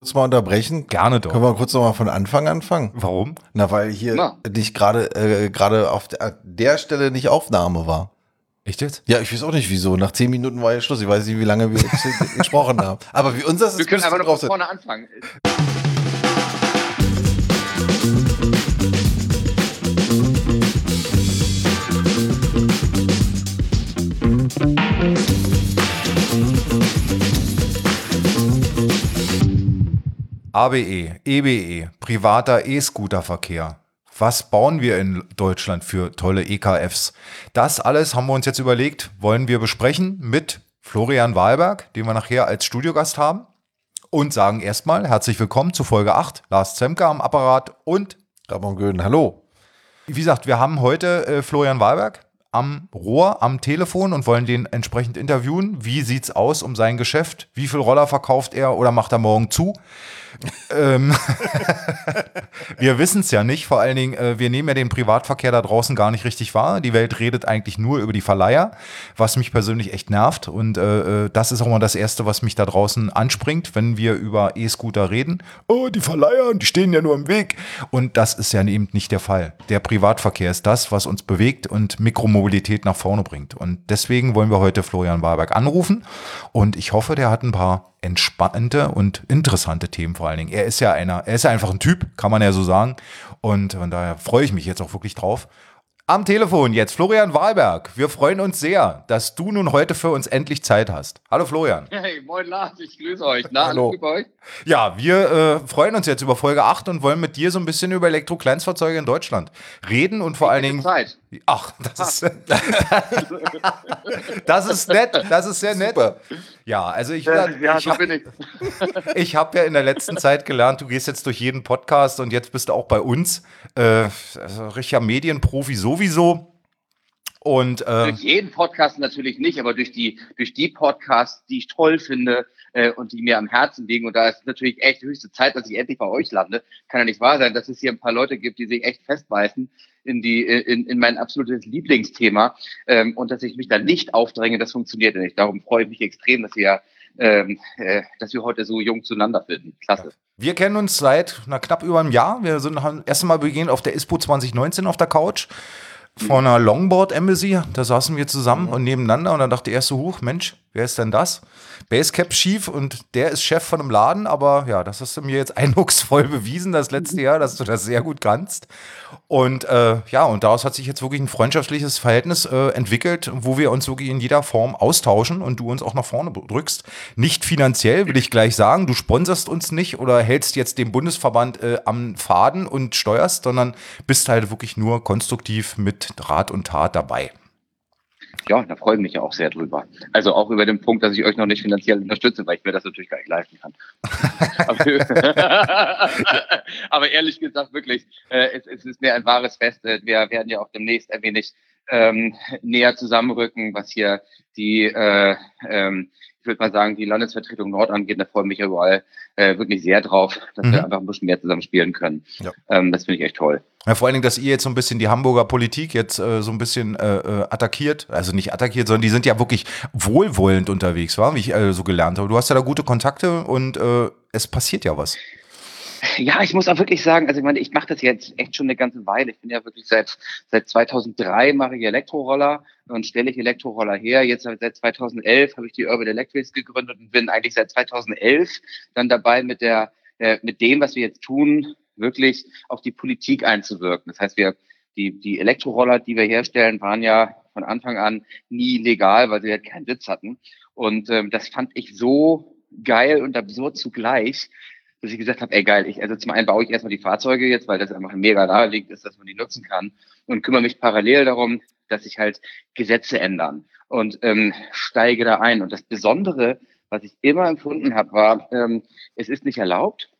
kurz mal unterbrechen? Gerne doch. Können wir kurz noch mal von Anfang anfangen? Warum? Na, weil hier Na. nicht gerade äh, gerade auf der, der Stelle nicht Aufnahme war. Echt jetzt? Ja, ich weiß auch nicht wieso. Nach zehn Minuten war ja Schluss. Ich weiß nicht, wie lange wir gesprochen haben. Aber wie uns das Wir können einfach noch von vorne anfangen. ABE, EBE, privater E-Scooter-Verkehr. Was bauen wir in Deutschland für tolle EKFs? Das alles haben wir uns jetzt überlegt, wollen wir besprechen mit Florian Wahlberg, den wir nachher als Studiogast haben. Und sagen erstmal herzlich willkommen zu Folge 8. Lars Zemke am Apparat und Ramon Göden, hallo. Wie gesagt, wir haben heute äh, Florian Wahlberg am Rohr, am Telefon und wollen den entsprechend interviewen. Wie sieht's aus um sein Geschäft? Wie viel Roller verkauft er oder macht er morgen zu? Ähm, wir wissen es ja nicht. Vor allen Dingen, äh, wir nehmen ja den Privatverkehr da draußen gar nicht richtig wahr. Die Welt redet eigentlich nur über die Verleiher, was mich persönlich echt nervt. Und äh, äh, das ist auch mal das Erste, was mich da draußen anspringt, wenn wir über E-Scooter reden. Oh, die Verleiher, die stehen ja nur im Weg. Und das ist ja eben nicht der Fall. Der Privatverkehr ist das, was uns bewegt und Mikromobilität nach vorne bringt. Und deswegen wollen wir heute Florian Warberg anrufen. Und ich hoffe, der hat ein paar entspannende und interessante Themen vor allen Dingen. Er ist ja einer, er ist ja einfach ein Typ, kann man ja so sagen. Und von daher freue ich mich jetzt auch wirklich drauf. Am Telefon jetzt Florian Wahlberg. Wir freuen uns sehr, dass du nun heute für uns endlich Zeit hast. Hallo Florian. Hey, moin Lars, ich grüße euch. Na, Hallo. alles euch? Ja, wir äh, freuen uns jetzt über Folge 8 und wollen mit dir so ein bisschen über Elektro-Kleinstfahrzeuge in Deutschland reden und vor allen Dingen. Zeit. Ach, das ist, das ist nett, das ist sehr nett. Super. Ja, also ich, Ja, ich so habe ich. ich hab ja in der letzten Zeit gelernt, du gehst jetzt durch jeden Podcast und jetzt bist du auch bei uns. Äh, also richtiger Medienprofi sowieso. Und äh, Durch jeden Podcast natürlich nicht, aber durch die, durch die Podcasts, die ich toll finde äh, und die mir am Herzen liegen. Und da ist natürlich echt höchste Zeit, dass ich endlich bei euch lande. Kann ja nicht wahr sein, dass es hier ein paar Leute gibt, die sich echt festbeißen in die in, in mein absolutes Lieblingsthema ähm, und dass ich mich da nicht aufdränge, das funktioniert nicht. Darum freue ich mich extrem, dass wir ähm, äh, dass wir heute so jung zueinander finden. Klasse. wir kennen uns seit na, knapp über einem Jahr. Wir sind haben erst Mal beginnen auf der ISPO 2019 auf der Couch von einer Longboard Embassy. Da saßen wir zusammen und nebeneinander und dann dachte er so, huch, Mensch, wer ist denn das? Basecap schief und der ist Chef von einem Laden, aber ja, das hast du mir jetzt eindrucksvoll bewiesen das letzte Jahr, dass du das sehr gut kannst. Und äh, ja, und daraus hat sich jetzt wirklich ein freundschaftliches Verhältnis äh, entwickelt, wo wir uns wirklich in jeder Form austauschen und du uns auch nach vorne drückst. Nicht finanziell, will ich gleich sagen. Du sponserst uns nicht oder hältst jetzt den Bundesverband äh, am Faden und steuerst, sondern bist halt wirklich nur konstruktiv mit Rat und Tat dabei. Ja, da freue ich mich ja auch sehr drüber. Also auch über den Punkt, dass ich euch noch nicht finanziell unterstütze, weil ich mir das natürlich gar nicht leisten kann. aber, aber ehrlich gesagt, wirklich, äh, es, es ist mir ein wahres Fest. Äh, Wir werden ja auch demnächst ein wenig ähm, näher zusammenrücken, was hier die, äh, ähm, ich würde mal sagen, die Landesvertretung Nord angeht. Da freue ich mich überall äh, wirklich sehr drauf, dass Mhm. wir einfach ein bisschen mehr zusammen spielen können. Ja. Ähm, das finde ich echt toll. Ja, vor allen Dingen, dass ihr jetzt so ein bisschen die Hamburger Politik jetzt äh, so ein bisschen äh, äh, attackiert, also nicht attackiert, sondern die sind ja wirklich wohlwollend unterwegs, war, wie ich äh, so gelernt habe. Du hast ja da gute Kontakte und äh, es passiert ja was. Ja, ich muss auch wirklich sagen, also ich meine, ich mache das jetzt echt schon eine ganze Weile. Ich bin ja wirklich seit seit 2003 mache ich Elektroroller und stelle ich Elektroroller her. Jetzt seit 2011 habe ich die Urban Electrics gegründet und bin eigentlich seit 2011 dann dabei mit der äh, mit dem, was wir jetzt tun, wirklich auf die Politik einzuwirken. Das heißt, wir die die Elektroroller, die wir herstellen, waren ja von Anfang an nie legal, weil sie halt keinen Sitz hatten. Und ähm, das fand ich so geil und absurd zugleich, dass ich gesagt habe, ey geil, ich, also zum einen baue ich erstmal die Fahrzeuge jetzt, weil das einfach mega naheliegend ist, dass man die nutzen kann und kümmere mich parallel darum, dass sich halt Gesetze ändern und ähm, steige da ein. Und das Besondere, was ich immer empfunden habe, war, ähm, es ist nicht erlaubt,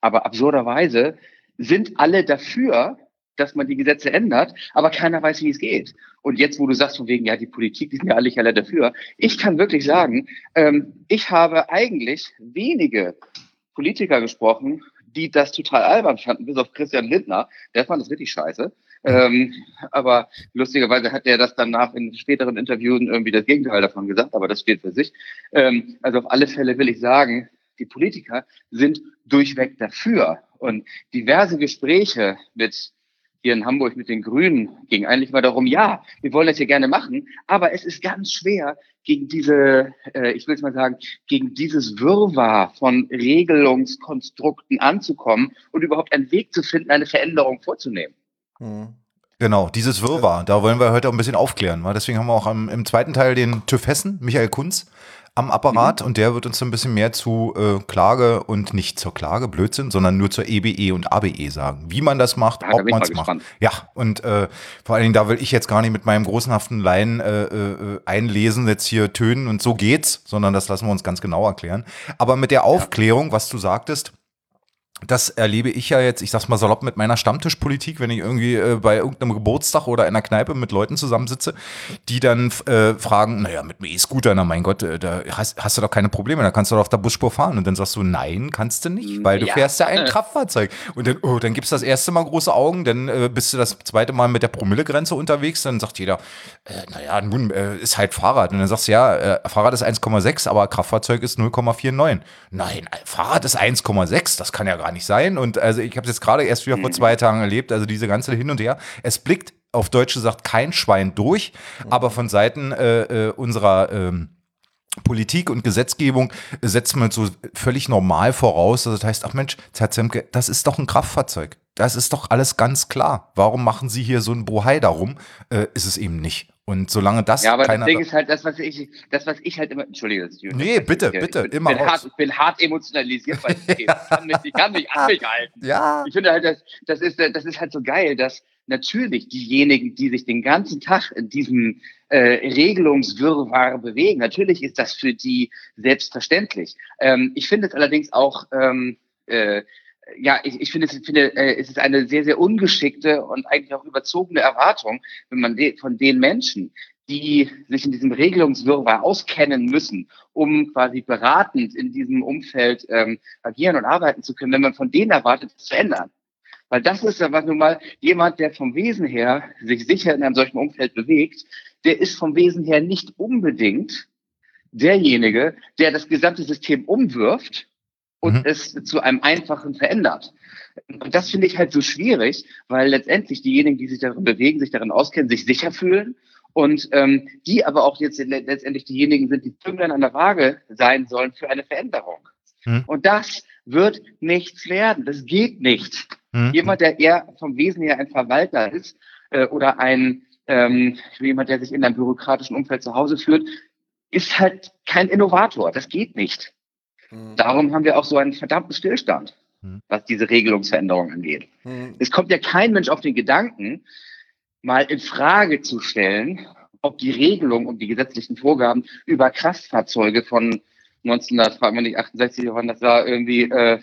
aber absurderweise sind alle dafür, dass man die Gesetze ändert, aber keiner weiß, wie es geht. Und jetzt, wo du sagst, von wegen, ja, die Politik, die sind ja alle, alle dafür, ich kann wirklich sagen, ähm, ich habe eigentlich wenige Politiker gesprochen, die das total albern fanden, bis auf Christian Lindner. Der fand das richtig scheiße. Ähm, aber lustigerweise hat er das danach in späteren Interviews irgendwie das Gegenteil davon gesagt, aber das steht für sich. Ähm, also auf alle Fälle will ich sagen, Die Politiker sind durchweg dafür. Und diverse Gespräche mit hier in Hamburg mit den Grünen ging eigentlich mal darum, ja, wir wollen das hier gerne machen, aber es ist ganz schwer, gegen diese, äh, ich will es mal sagen, gegen dieses Wirrwarr von Regelungskonstrukten anzukommen und überhaupt einen Weg zu finden, eine Veränderung vorzunehmen. Mhm. Genau, dieses Wirrwarr, da wollen wir heute auch ein bisschen aufklären. Weil deswegen haben wir auch am, im zweiten Teil den TÜV Hessen, Michael Kunz, am Apparat mhm. und der wird uns ein bisschen mehr zu äh, Klage und nicht zur Klage, Blödsinn, sondern nur zur EBE und ABE sagen. Wie man das macht, ja, ob man es macht. Ja, und äh, vor allen Dingen, da will ich jetzt gar nicht mit meinem großenhaften Laien äh, äh, einlesen, jetzt hier tönen und so geht's, sondern das lassen wir uns ganz genau erklären. Aber mit der Aufklärung, was du sagtest, das erlebe ich ja jetzt, ich sag's mal salopp, mit meiner Stammtischpolitik, wenn ich irgendwie äh, bei irgendeinem Geburtstag oder einer Kneipe mit Leuten zusammensitze, die dann äh, fragen, naja, mit einem E-Scooter, na mein Gott, äh, da hast, hast, du doch keine Probleme, da kannst du doch auf der Busspur fahren. Und dann sagst du, nein, kannst du nicht, weil du ja. fährst ja ein Kraftfahrzeug. Und dann, oh, dann gibt's das erste Mal große Augen, dann äh, bist du das zweite Mal mit der Promillegrenze unterwegs, dann sagt jeder, äh, naja, nun äh, ist halt Fahrrad. Und dann sagst du, ja, Fahrrad ist 1,6, aber Kraftfahrzeug ist 0,49. Nein, Fahrrad ist 1,6, das kann ja gar nicht sein. Und also ich habe es jetzt gerade erst wieder vor zwei Tagen erlebt, also diese ganze Hin und Her. Es blickt auf Deutsch gesagt kein Schwein durch, aber von Seiten äh, äh, unserer ähm, Politik und Gesetzgebung setzt man so völlig normal voraus. Also das heißt, ach Mensch, Zemke, das ist doch ein Kraftfahrzeug. Das ist doch alles ganz klar. Warum machen Sie hier so ein Bohai darum? Äh, ist es eben nicht. Und solange das Ja, aber das Ding ist halt das, was ich, das, was ich halt immer, entschuldige, das ist Nee, bitte, bitte, ich bin, immer bin hart, Ich bin hart emotionalisiert bei dem Thema. Ich kann mich, ich kann mich an mich halten. Ja. Ich finde halt, das, das ist, das ist halt so geil, dass natürlich diejenigen, die sich den ganzen Tag in diesem äh, Regelungswirrwarr bewegen, natürlich ist das für die selbstverständlich. Ähm, ich finde es allerdings auch, ähm, äh, ja, ich, ich finde, es, finde äh, es ist eine sehr, sehr ungeschickte und eigentlich auch überzogene Erwartung, wenn man de von den Menschen, die sich in diesem Regelungswirrwarr auskennen müssen, um quasi beratend in diesem Umfeld ähm, agieren und arbeiten zu können, wenn man von denen erwartet, das zu ändern. Weil das ist ja was nun mal jemand, der vom Wesen her sich sicher in einem solchen Umfeld bewegt, der ist vom Wesen her nicht unbedingt derjenige, der das gesamte System umwirft und mhm. es zu einem einfachen verändert. Und das finde ich halt so schwierig, weil letztendlich diejenigen, die sich darin bewegen, sich darin auskennen, sich sicher fühlen und ähm, die aber auch jetzt letztendlich diejenigen sind, die Zünglein an der Waage sein sollen für eine Veränderung. Mhm. Und das wird nichts werden. Das geht nicht. Mhm. Jemand, der eher vom Wesen her ein Verwalter ist äh, oder ein ähm, jemand, der sich in einem bürokratischen Umfeld zu Hause führt, ist halt kein Innovator. Das geht nicht. Mhm. Darum haben wir auch so einen verdammten Stillstand, mhm. was diese Regelungsveränderung angeht. Mhm. Es kommt ja kein Mensch auf den Gedanken, mal in Frage zu stellen, ob die Regelung und die gesetzlichen Vorgaben über Kraftfahrzeuge von 1968, wann das war, irgendwie, äh,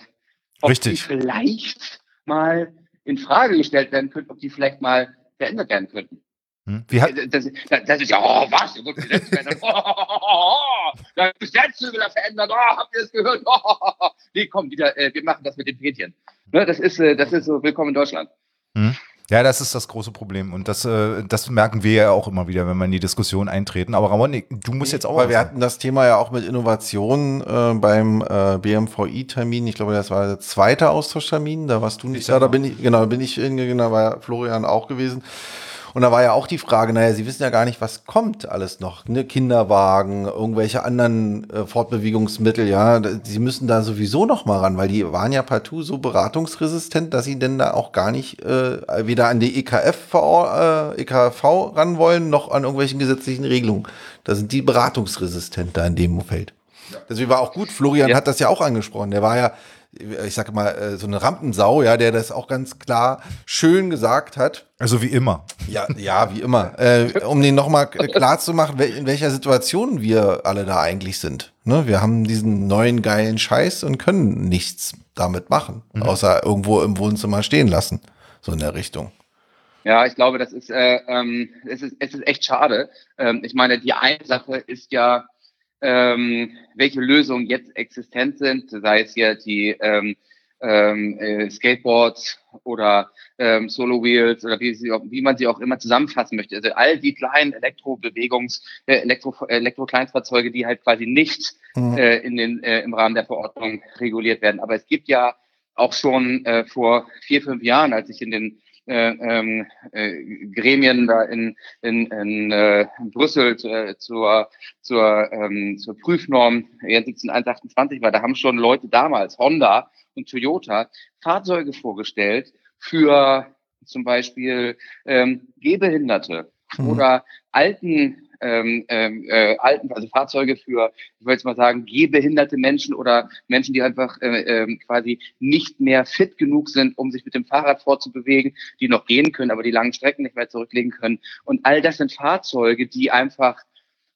ob Richtig. die vielleicht mal in Frage gestellt werden könnten, ob die vielleicht mal verändert werden könnten. Hm? Wie hat das, das, das, ist ja, oh, was? Da wird Gesetz verändert. Oh, oh, oh, oh, das Gesetz will er verändern. Oh, habt ihr das gehört? Oh, oh, oh. Nee, komm, wieder, äh, wir machen das mit den Pädchen. Ne, das, ist, äh, das ist so willkommen in Deutschland. Hm? Ja, das ist das große Problem. Und das, äh, das merken wir ja auch immer wieder, wenn wir in die Diskussion eintreten. Aber Ramon, du musst jetzt auch. Weil wir hatten das Thema ja auch mit Innovationen äh, beim äh, BMVI-Termin. Ich glaube, das war der zweite Austauschtermin. Da warst du nicht da. Da bin ich, genau, bin ich hingegangen, da war Florian auch gewesen. Und da war ja auch die Frage, naja, sie wissen ja gar nicht, was kommt alles noch. Ne? Kinderwagen, irgendwelche anderen äh, Fortbewegungsmittel, ja. Sie müssen da sowieso noch mal ran, weil die waren ja partout so beratungsresistent, dass sie denn da auch gar nicht äh, weder an die EKF, äh, EKV ran wollen, noch an irgendwelchen gesetzlichen Regelungen. Da sind die beratungsresistent da in dem Feld. Deswegen war auch gut, Florian ja. hat das ja auch angesprochen. Der war ja ich sag mal, äh, so eine Rampensau, ja, der das auch ganz klar schön gesagt hat. Also wie immer. Ja, ja, wie immer. Äh, um den nochmal klar zu machen, in welcher Situation wir alle da eigentlich sind. Ne? Wir haben diesen neuen geilen Scheiß und können nichts damit machen, mhm. außer irgendwo im Wohnzimmer stehen lassen. So in der Richtung. Ja, ich glaube, das ist, äh, ähm, es ist, es ist echt schade. Ähm, ich meine, die eine Sache ist ja, ähm, welche Lösungen jetzt existent sind, sei es hier die ähm, ähm, äh, Skateboards oder ähm, Solo Wheels oder wie, sie, wie man sie auch immer zusammenfassen möchte. Also all die kleinen Elektrobewegungs, äh, Elektro, Elektro-Kleinstfahrzeuge, die halt quasi nicht mhm. äh, in den, äh, im Rahmen der Verordnung reguliert werden. Aber es gibt ja auch schon äh, vor vier, fünf Jahren, als ich in den äh, ähm, äh, Gremien da in, in, in, äh, in Brüssel zu, zur, zur, ähm, zur Prüfnorm 17128 war, da haben schon Leute damals, Honda und Toyota, Fahrzeuge vorgestellt für zum Beispiel ähm, Gehbehinderte mhm. oder alten ähm, ähm, äh, alten, also Fahrzeuge für, ich wollte jetzt mal sagen, gehbehinderte Menschen oder Menschen, die einfach äh, äh, quasi nicht mehr fit genug sind, um sich mit dem Fahrrad fortzubewegen, die noch gehen können, aber die langen Strecken nicht mehr zurücklegen können. Und all das sind Fahrzeuge, die einfach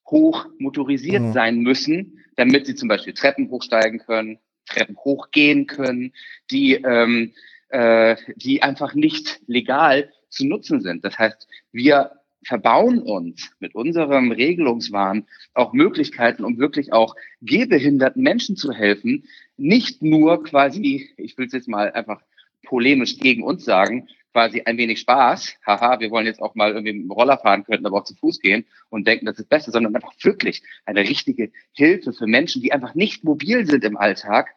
hoch motorisiert mhm. sein müssen, damit sie zum Beispiel Treppen hochsteigen können, Treppen hochgehen können, die, ähm, äh, die einfach nicht legal zu nutzen sind. Das heißt, wir verbauen uns mit unserem Regelungswahn auch Möglichkeiten, um wirklich auch gehbehinderten Menschen zu helfen, nicht nur quasi, ich will es jetzt mal einfach polemisch gegen uns sagen, quasi ein wenig Spaß, haha, wir wollen jetzt auch mal irgendwie mit dem Roller fahren, könnten aber auch zu Fuß gehen und denken, das ist besser, sondern einfach wirklich eine richtige Hilfe für Menschen, die einfach nicht mobil sind im Alltag.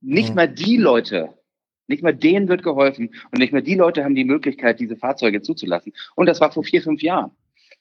Nicht mhm. mal die Leute nicht mal denen wird geholfen und nicht mal die Leute haben die Möglichkeit, diese Fahrzeuge zuzulassen. Und das war vor vier, fünf Jahren.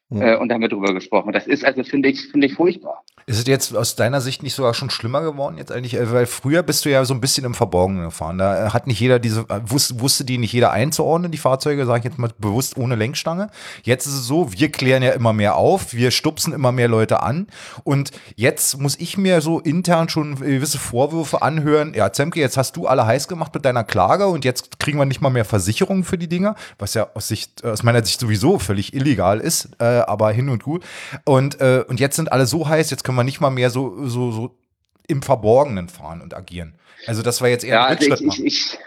Ja. Äh, und da haben wir drüber gesprochen. Das ist also, finde ich, finde ich furchtbar. Ist es jetzt aus deiner Sicht nicht sogar schon schlimmer geworden jetzt eigentlich? Äh, weil früher bist du ja so ein bisschen im Verborgenen gefahren. Da äh, hat nicht jeder diese, wusste, wusste die nicht jeder einzuordnen, die Fahrzeuge, sage ich jetzt mal bewusst ohne Lenkstange. Jetzt ist es so, wir klären ja immer mehr auf, wir stupsen immer mehr Leute an. Und jetzt muss ich mir so intern schon gewisse Vorwürfe anhören. Ja, Zemke, jetzt hast du alle heiß gemacht mit deiner Klage und jetzt kriegen wir nicht mal mehr Versicherungen für die Dinger, was ja aus, Sicht, aus meiner Sicht sowieso völlig illegal ist. Äh, aber hin und gut. Und, äh, und jetzt sind alle so heiß, jetzt können wir nicht mal mehr so, so, so im Verborgenen fahren und agieren. Also das war jetzt eher ja, ein also Rückschritt. Ich, ich, ich,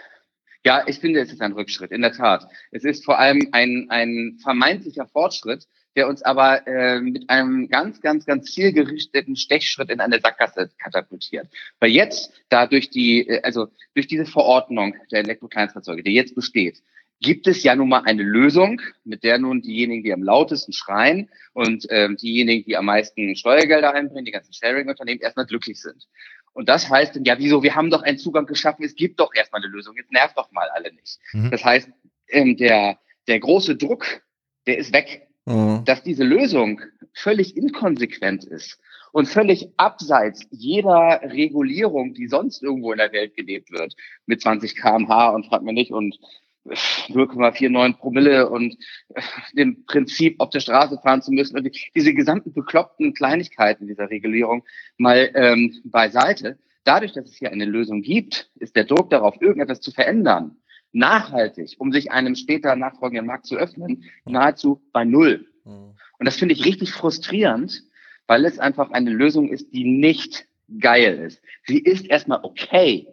ja, ich finde, es ist ein Rückschritt, in der Tat. Es ist vor allem ein, ein vermeintlicher Fortschritt, der uns aber äh, mit einem ganz, ganz, ganz zielgerichteten Stechschritt in eine Sackgasse katapultiert. Weil jetzt, da durch die, äh, also durch diese Verordnung der Elektrokleinstfahrzeuge, die jetzt besteht, gibt es ja nun mal eine Lösung, mit der nun diejenigen, die am lautesten schreien und ähm, diejenigen, die am meisten Steuergelder einbringen, die ganzen Sharing-Unternehmen, erstmal glücklich sind. Und das heißt dann, ja, wieso, wir haben doch einen Zugang geschaffen, es gibt doch erstmal eine Lösung, jetzt nervt doch mal alle nicht. Mhm. Das heißt, ähm, der, der große Druck, der ist weg, mhm. dass diese Lösung völlig inkonsequent ist und völlig abseits jeder Regulierung, die sonst irgendwo in der Welt gelebt wird, mit 20 kmh und fragt man nicht und 0,49 Promille und äh, dem Prinzip auf der Straße fahren zu müssen und diese gesamten bekloppten Kleinigkeiten dieser Regulierung mal ähm, beiseite. Dadurch, dass es hier eine Lösung gibt, ist der Druck darauf, irgendetwas zu verändern, nachhaltig, um sich einem später nachfolgenden Markt zu öffnen, nahezu bei Null. Mhm. Und das finde ich richtig frustrierend, weil es einfach eine Lösung ist, die nicht geil ist. Sie ist erstmal okay,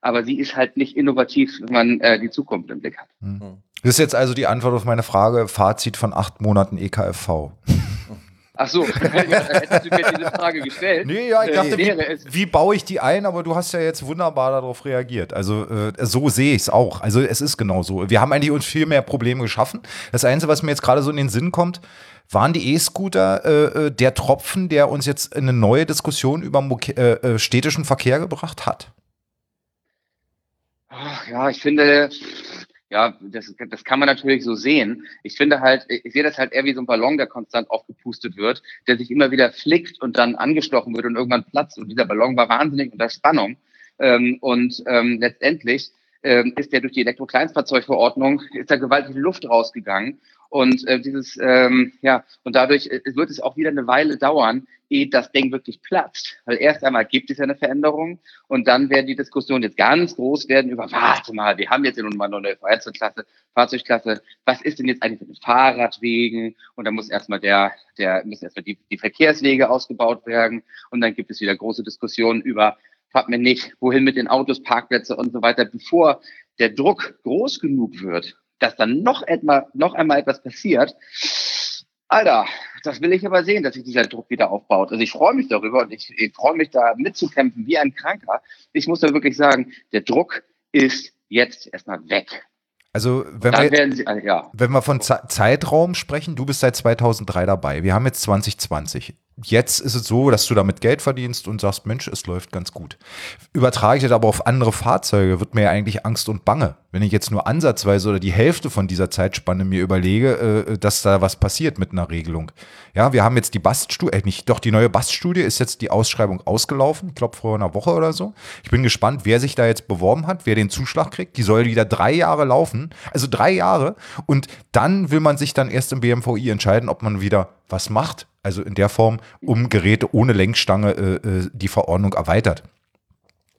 aber sie ist halt nicht innovativ, wenn man äh, die Zukunft im Blick hat. Mhm. Das ist jetzt also die Antwort auf meine Frage, Fazit von acht Monaten EKFV. Ach so, hättest du mir diese Frage gestellt. Nee, ja, ich dachte, wie, wie, baue ich die ein? Aber du hast ja jetzt wunderbar darauf reagiert. Also äh, so sehe ich es auch. Also es ist genau so. Wir haben eigentlich uns viel mehr Probleme geschaffen. Das Einzige, was mir jetzt gerade so in den Sinn kommt, waren die E-Scooter äh, äh der Tropfen, der uns jetzt in eine neue Diskussion über äh, äh, städtischen Verkehr gebracht hat? Ja, ich finde, ja, das, das kann man natürlich so sehen. Ich finde halt, ich sehe das halt eher wie so ein Ballon, der konstant aufgepustet wird, der sich immer wieder flickt und dann angestochen wird und irgendwann platzt. Und dieser Ballon war wahnsinnig unter Spannung. Ähm, und ähm, letztendlich ähm, ist der durch die Elektrokleinstfahrzeugverordnung, ist da gewaltig Luft rausgegangen. Und äh, dieses, ähm, ja, und dadurch äh, wird es auch wieder eine Weile dauern, ehe das Ding wirklich platzt. Weil erst einmal gibt es ja eine Veränderung und dann werden die Diskussionen jetzt ganz groß werden über, warte mal, wir haben jetzt ja nun mal eine neue Fahrzeugklasse, Fahrzeugklasse, was ist denn jetzt eigentlich mit den Fahrradwegen? Und dann muss erstmal der, der, müssen erstmal die, die Verkehrswege ausgebaut werden und dann gibt es wieder große Diskussionen über, fragt mir nicht, wohin mit den Autos, Parkplätze und so weiter, bevor der Druck groß genug wird, dass dann noch einmal, noch einmal etwas passiert. Alter, das will ich aber sehen, dass sich dieser Druck wieder aufbaut. Also ich freue mich darüber und ich, ich freue mich da mitzukämpfen wie ein Kranker. Ich muss da wirklich sagen, der Druck ist jetzt erstmal weg. Also wenn wir, Sie, also ja. wenn wir von Zeitraum sprechen, du bist seit 2003 dabei. Wir haben jetzt 2020 jetzt ist es so, dass du damit Geld verdienst und sagst, Mensch, es läuft ganz gut. Übertrage ich das aber auf andere Fahrzeuge, wird mir ja eigentlich Angst und Bange. Wenn ich jetzt nur ansatzweise oder die Hälfte von dieser Zeitspanne mir überlege, äh, dass da was passiert mit einer Regelung. Ja, wir haben jetzt die Baststudie, äh, nicht, doch die neue Baststudie ist jetzt die Ausschreibung ausgelaufen, ich glaube vor einer Woche oder so. Ich bin gespannt, wer sich da jetzt beworben hat, wer den Zuschlag kriegt. Die soll wieder drei Jahre laufen, also drei Jahre. Und dann will man sich dann erst im BMVI entscheiden, ob man wieder was macht also in der Form, um Geräte ohne Lenkstange äh, äh, die Verordnung erweitert.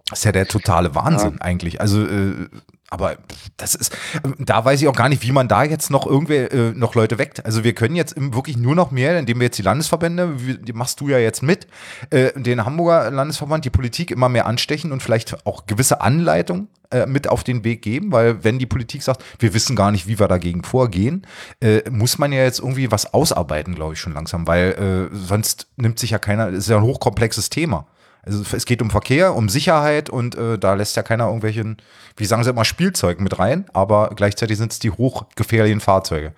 Das ist ja der totale Wahnsinn ja. eigentlich. Also, äh, aber das ist, da weiß ich auch gar nicht, wie man da jetzt noch irgendwer äh, noch Leute weckt. Also wir können jetzt wirklich nur noch mehr, indem wir jetzt die Landesverbände, wie, die machst du ja jetzt mit, äh, den Hamburger Landesverband, die Politik immer mehr anstechen und vielleicht auch gewisse Anleitungen äh, mit auf den Weg geben, weil wenn die Politik sagt, wir wissen gar nicht, wie wir dagegen vorgehen, äh, muss man ja jetzt irgendwie was ausarbeiten, glaube ich, schon langsam, weil äh, sonst nimmt sich ja keiner, es ist ja ein hochkomplexes Thema. Also es geht um Verkehr, um Sicherheit und äh, da lässt ja keiner irgendwelchen, wie sagen sie immer, Spielzeug mit rein, aber gleichzeitig sind es die hochgefährlichen Fahrzeuge.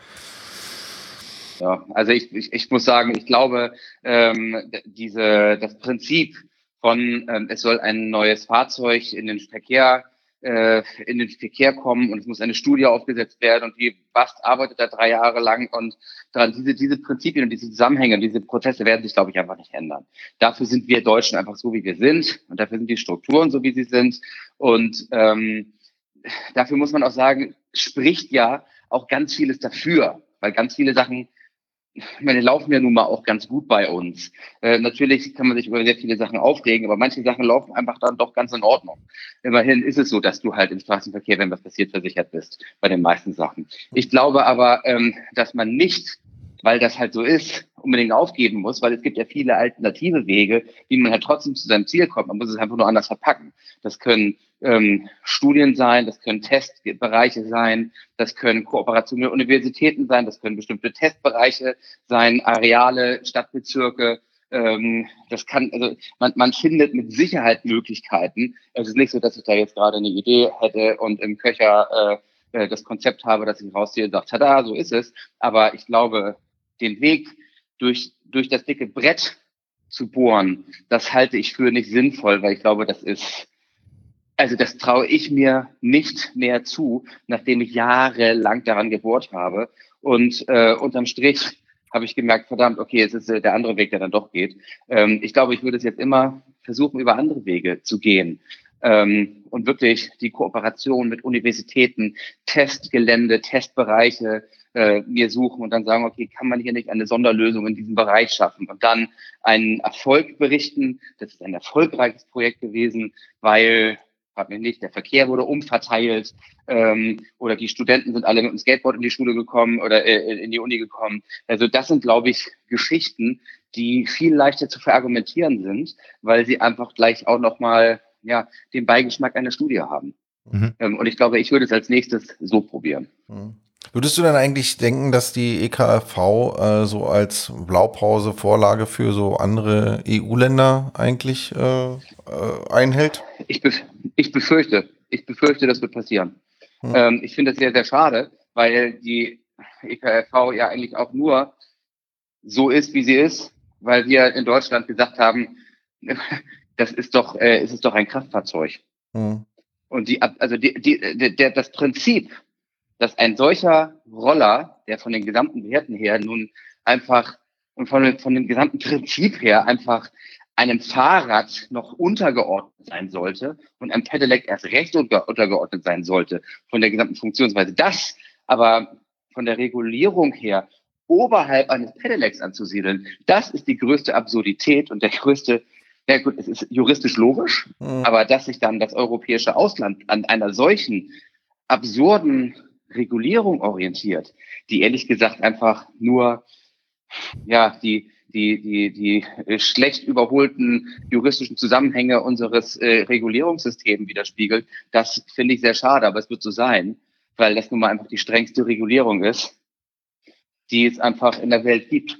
Ja, also ich, ich, ich muss sagen, ich glaube, ähm, diese, das Prinzip von, ähm, es soll ein neues Fahrzeug in den Verkehr äh, in den Verkehr kommen und es muss eine Studie aufgesetzt werden und die BAST arbeitet da drei Jahre lang und dran, diese, diese Prinzipien und diese Zusammenhänge und diese Prozesse werden sich, glaube ich, einfach nicht ändern. Dafür sind wir Deutschen einfach so, wie wir sind und dafür sind die Strukturen so, wie sie sind und ähm, dafür muss man auch sagen, spricht ja auch ganz vieles dafür, weil ganz viele Sachen ich meine, laufen ja nun mal auch ganz gut bei uns. Äh, natürlich kann man sich über sehr viele Sachen aufregen, aber manche Sachen laufen einfach dann doch ganz in Ordnung. Immerhin ist es so, dass du halt im Straßenverkehr, wenn was passiert, versichert bist bei den meisten Sachen. Ich glaube aber, ähm, dass man nicht, weil das halt so ist, unbedingt aufgeben muss, weil es gibt ja viele alternative Wege, wie man halt trotzdem zu seinem Ziel kommt. Man muss es einfach nur anders verpacken. Das können ähm, Studien sein, das können Testbereiche sein, das können Kooperationen mit Universitäten sein, das können bestimmte Testbereiche sein, Areale, Stadtbezirke. Ähm, das kann, also man, man findet mit Sicherheit Möglichkeiten. Es ist nicht so, dass ich da jetzt gerade eine Idee hätte und im Köcher äh, äh das Konzept habe, dass ich rausziehe und sage, tada, so ist es. Aber ich glaube, den Weg durch, durch das dicke Brett zu bohren, das halte ich für nicht sinnvoll, weil ich glaube, das ist also das traue ich mir nicht mehr zu, nachdem ich jahrelang daran gebohrt habe. Und äh, unterm Strich habe ich gemerkt, verdammt, okay, es ist äh, der andere Weg, der dann doch geht. Ähm, ich glaube, ich würde es jetzt immer versuchen, über andere Wege zu gehen. Ähm, und wirklich die Kooperation mit Universitäten, Testgelände, Testbereiche äh, mir suchen und dann sagen, okay, kann man hier nicht eine Sonderlösung in diesem Bereich schaffen und dann einen Erfolg berichten. Das ist ein erfolgreiches Projekt gewesen, weil frag mich nicht, der Verkehr wurde umverteilt ähm, oder die Studenten sind alle mit dem Skateboard in die Schule gekommen oder äh, in die Uni gekommen. Also das sind, glaube ich, Geschichten, die viel leichter zu verargumentieren sind, weil sie einfach gleich auch nochmal ja, den Beigeschmack einer Studie haben. Mhm. Ähm, und ich glaube, ich würde es als nächstes so probieren. Mhm. Würdest du denn eigentlich denken, dass die EKFV äh, so als Blaupause, Vorlage für so andere EU-Länder eigentlich äh, äh, einhält? Ich, bef ich befürchte, ich befürchte, das wird passieren. Hm. Ähm, ich finde es sehr, sehr schade, weil die EKFV ja eigentlich auch nur so ist, wie sie ist, weil wir in Deutschland gesagt haben, das ist doch, äh, es ist doch ein Kraftfahrzeug. Hm. Und die, also die, die, der, das Prinzip, dass ein solcher Roller, der von den gesamten Werten her nun einfach und von, von dem gesamten Prinzip her einfach einem Fahrrad noch untergeordnet sein sollte und einem Pedelec erst recht unter, untergeordnet sein sollte von der gesamten Funktionsweise. Das aber von der Regulierung her oberhalb eines Pedelecs anzusiedeln, das ist die größte Absurdität und der größte, ja gut, es ist juristisch logisch, mhm. aber dass sich dann das europäische Ausland an einer solchen absurden Regulierung orientiert, die ehrlich gesagt einfach nur ja die die die die äh, schlecht überholten juristischen Zusammenhänge unseres äh, Regulierungssystems widerspiegelt. Das finde ich sehr schade, aber es wird so sein, weil das nun mal einfach die strengste Regulierung ist, die es einfach in der Welt gibt.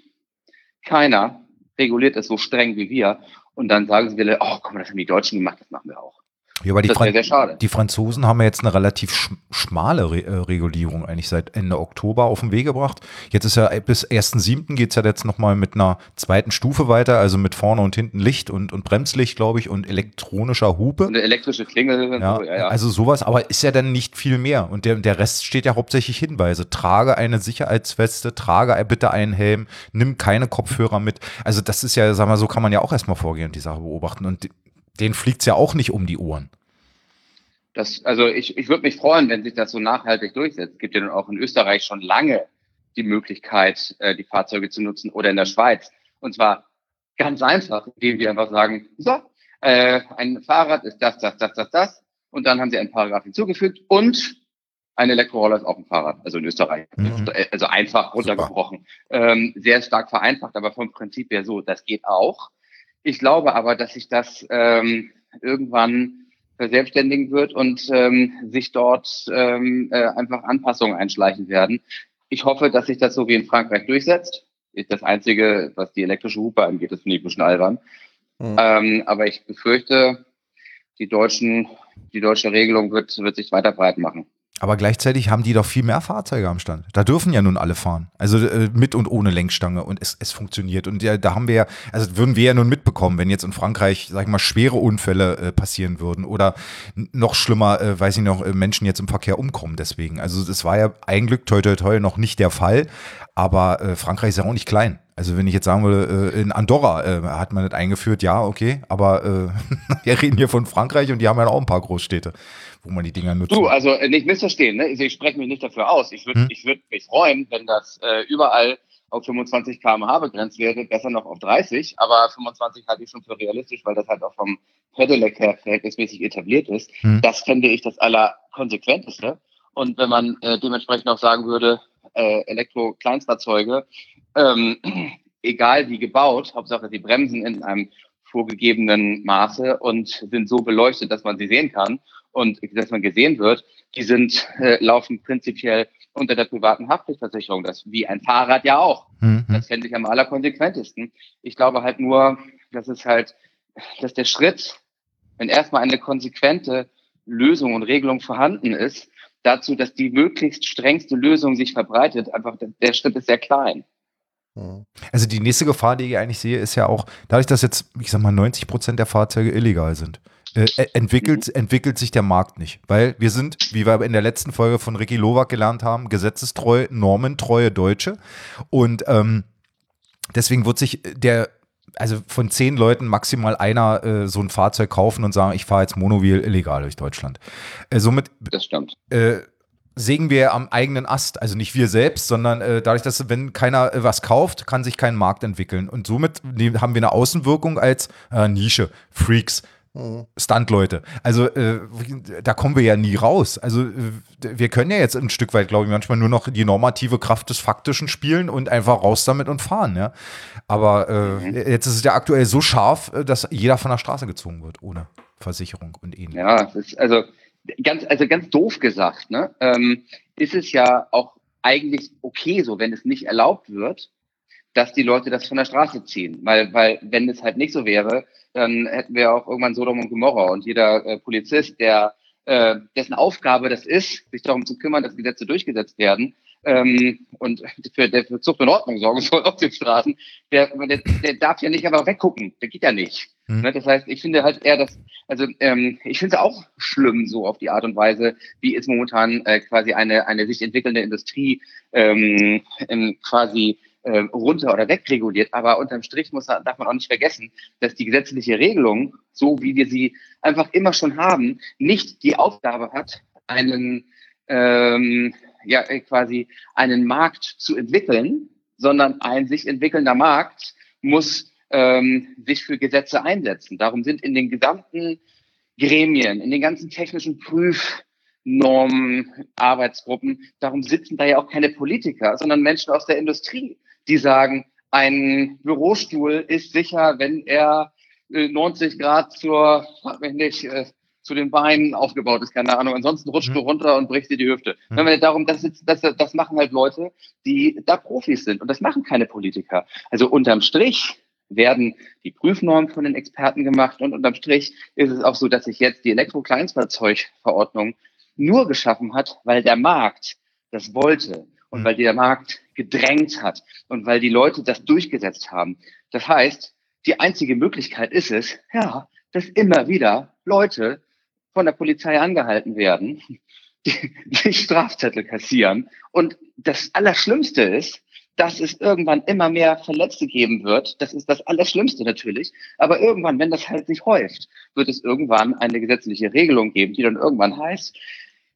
Keiner reguliert es so streng wie wir und dann sagen sie oh, komm, das haben die Deutschen gemacht, das machen wir auch. Ja, aber die, das sehr, sehr schade. die Franzosen haben ja jetzt eine relativ sch schmale Re äh, Regulierung eigentlich seit Ende Oktober auf den Weg gebracht. Jetzt ist ja bis 1.7. geht es ja jetzt nochmal mit einer zweiten Stufe weiter, also mit vorne und hinten Licht und, und Bremslicht, glaube ich, und elektronischer Hupe. Eine elektrische Klingel. Ja, so, ja, ja. Also sowas, aber ist ja dann nicht viel mehr. Und der, der Rest steht ja hauptsächlich Hinweise. Trage eine Sicherheitsweste, trage bitte einen Helm, nimm keine Kopfhörer mit. Also das ist ja, sagen wir so, kann man ja auch erstmal vorgehen und die Sache beobachten. Und denen fliegt es ja auch nicht um die Ohren. Das, also ich, ich würde mich freuen, wenn sich das so nachhaltig durchsetzt. Es gibt ja nun auch in Österreich schon lange die Möglichkeit, äh, die Fahrzeuge zu nutzen oder in der Schweiz. Und zwar ganz einfach, indem wir einfach sagen, so, äh, ein Fahrrad ist das, das, das, das, das. Und dann haben sie einen Paragraph hinzugefügt und ein Elektroroller ist auch ein Fahrrad, also in Österreich. Mhm. Also einfach runtergebrochen. Ähm, sehr stark vereinfacht, aber vom Prinzip her so, das geht auch. Ich glaube aber, dass sich das ähm, irgendwann verselbstständigen wird und ähm, sich dort ähm, äh, einfach Anpassungen einschleichen werden. Ich hoffe, dass sich das so wie in Frankreich durchsetzt. Ist das Einzige, was die elektrische Hupe angeht, das finde ich ein bisschen albern. Mhm. Ähm, aber ich befürchte, die deutschen, die deutsche Regelung wird, wird sich weiter breit machen. Aber gleichzeitig haben die doch viel mehr Fahrzeuge am Stand. Da dürfen ja nun alle fahren. Also äh, mit und ohne Lenkstange und es, es funktioniert. Und ja, da haben wir ja, also würden wir ja nun mitbekommen, wenn jetzt in Frankreich, sag ich mal, schwere Unfälle äh, passieren würden oder noch schlimmer, äh, weiß ich noch, äh, Menschen jetzt im Verkehr umkommen deswegen. Also das war ja ein Glück toi toi toi noch nicht der Fall. Aber äh, Frankreich ist ja auch nicht klein. Also wenn ich jetzt sagen würde, äh, in Andorra äh, hat man das eingeführt, ja, okay, aber äh, wir reden hier von Frankreich und die haben ja auch ein paar Großstädte wo man die Dinger nutzt. Du, also äh, nicht missverstehen, ne? ich spreche mich nicht dafür aus. Ich würde hm? ich würd mich freuen, wenn das äh, überall auf 25 km/h begrenzt wäre, besser noch auf 30, aber 25 halte ich schon für realistisch, weil das halt auch vom Pedelec her verhältnismäßig etabliert ist. Hm. Das fände ich das allerkonsequenteste. Und wenn man äh, dementsprechend auch sagen würde, äh, Elektro-Kleinstfahrzeuge, ähm, egal wie gebaut, Hauptsache die bremsen in einem vorgegebenen Maße und sind so beleuchtet, dass man sie sehen kann und dass man gesehen wird, die sind äh, laufen prinzipiell unter der privaten Haftpflichtversicherung, das wie ein Fahrrad ja auch. Mhm. Das fände ich am allerkonsequentesten. Ich glaube halt nur, dass es halt, dass der Schritt, wenn erstmal eine konsequente Lösung und Regelung vorhanden ist, dazu, dass die möglichst strengste Lösung sich verbreitet, einfach der Schritt ist sehr klein. Mhm. Also die nächste Gefahr, die ich eigentlich sehe, ist ja auch, dadurch, dass jetzt, ich sag mal, 90 Prozent der Fahrzeuge illegal sind, äh, äh, entwickelt, mhm. entwickelt sich der Markt nicht. Weil wir sind, wie wir in der letzten Folge von Ricky Lowak gelernt haben, gesetzestreu, normentreue Deutsche. Und ähm, deswegen wird sich der also von zehn Leuten maximal einer äh, so ein Fahrzeug kaufen und sagen, ich fahre jetzt Monowheel illegal durch Deutschland. Äh, somit das stimmt. Äh, sägen wir am eigenen Ast. Also nicht wir selbst, sondern äh, dadurch, dass wenn keiner äh, was kauft, kann sich kein Markt entwickeln. Und somit haben wir eine Außenwirkung als Nische, Freaks. Mhm. Stunt-Leute. Also äh, da kommen wir ja nie raus. Also äh, wir können ja jetzt ein Stück weit, glaube ich, manchmal nur noch die normative Kraft des Faktischen spielen und einfach raus damit und fahren. Ja? Aber äh, mhm. jetzt ist es ja aktuell so scharf, äh, dass jeder von der Straße gezogen wird, ohne Versicherung und ähnliches. Ja, ist also ganz, also ganz doof gesagt, ne, ähm, ist es ja auch eigentlich okay so, wenn es nicht erlaubt wird, dass die Leute das von der Straße ziehen. Weil, weil wenn es halt nicht so wäre, dann hätten wir auch irgendwann Sodom und Gomorra und jeder äh, Polizist, der äh, dessen Aufgabe das ist, sich darum zu kümmern, dass Gesetze durchgesetzt werden ähm, und für, der für Zucht und Ordnung sorgen soll auf den Straßen, der, der, der darf ja nicht einfach weggucken. Der geht ja nicht. Mhm. Ne? Das heißt, ich finde halt eher, dass, also ähm, ich finde es auch schlimm so auf die Art und Weise, wie es momentan äh, quasi eine, eine sich entwickelnde Industrie ähm, ähm, quasi äh, runter oder wegreguliert. Aber unterm Strich muss, darf man auch nicht vergessen, dass die gesetzliche Regelung, so wie wir sie einfach immer schon haben, nicht die Aufgabe hat, einen ähm, ja äh, quasi einen Markt zu entwickeln, sondern ein sich entwickelnder Markt muss ähm, sich für Gesetze einsetzen. Darum sind in den gesamten Gremien, in den ganzen technischen Prüfnormen, Arbeitsgruppen, darum sitzen da ja auch keine Politiker, sondern Menschen aus der Industrie, die sagen, ein Bürostuhl ist sicher, wenn er 90 äh, Grad zur, wenn nicht, äh, zu den Beinen aufgebaut ist, keine Ahnung. Ansonsten rutscht mhm. du runter und brichst dir die Hüfte. Mhm. Wenn wir darum, das, ist, das, das machen halt Leute, die da Profis sind und das machen keine Politiker. Also unterm Strich werden die Prüfnormen von den Experten gemacht und unterm Strich ist es auch so, dass sich jetzt die Elektrokleinstfahrzeugverordnung nur geschaffen hat, weil der Markt das wollte und mhm. weil der Markt gedrängt hat und weil die Leute das durchgesetzt haben. Das heißt, die einzige Möglichkeit ist es, ja, dass immer wieder Leute von der Polizei angehalten werden, die, die Strafzettel kassieren. Und das Allerschlimmste ist, dass es irgendwann immer mehr Verletzte geben wird. Das ist das Allerschlimmste natürlich. Aber irgendwann, wenn das halt sich häuft, wird es irgendwann eine gesetzliche Regelung geben, die dann irgendwann heißt,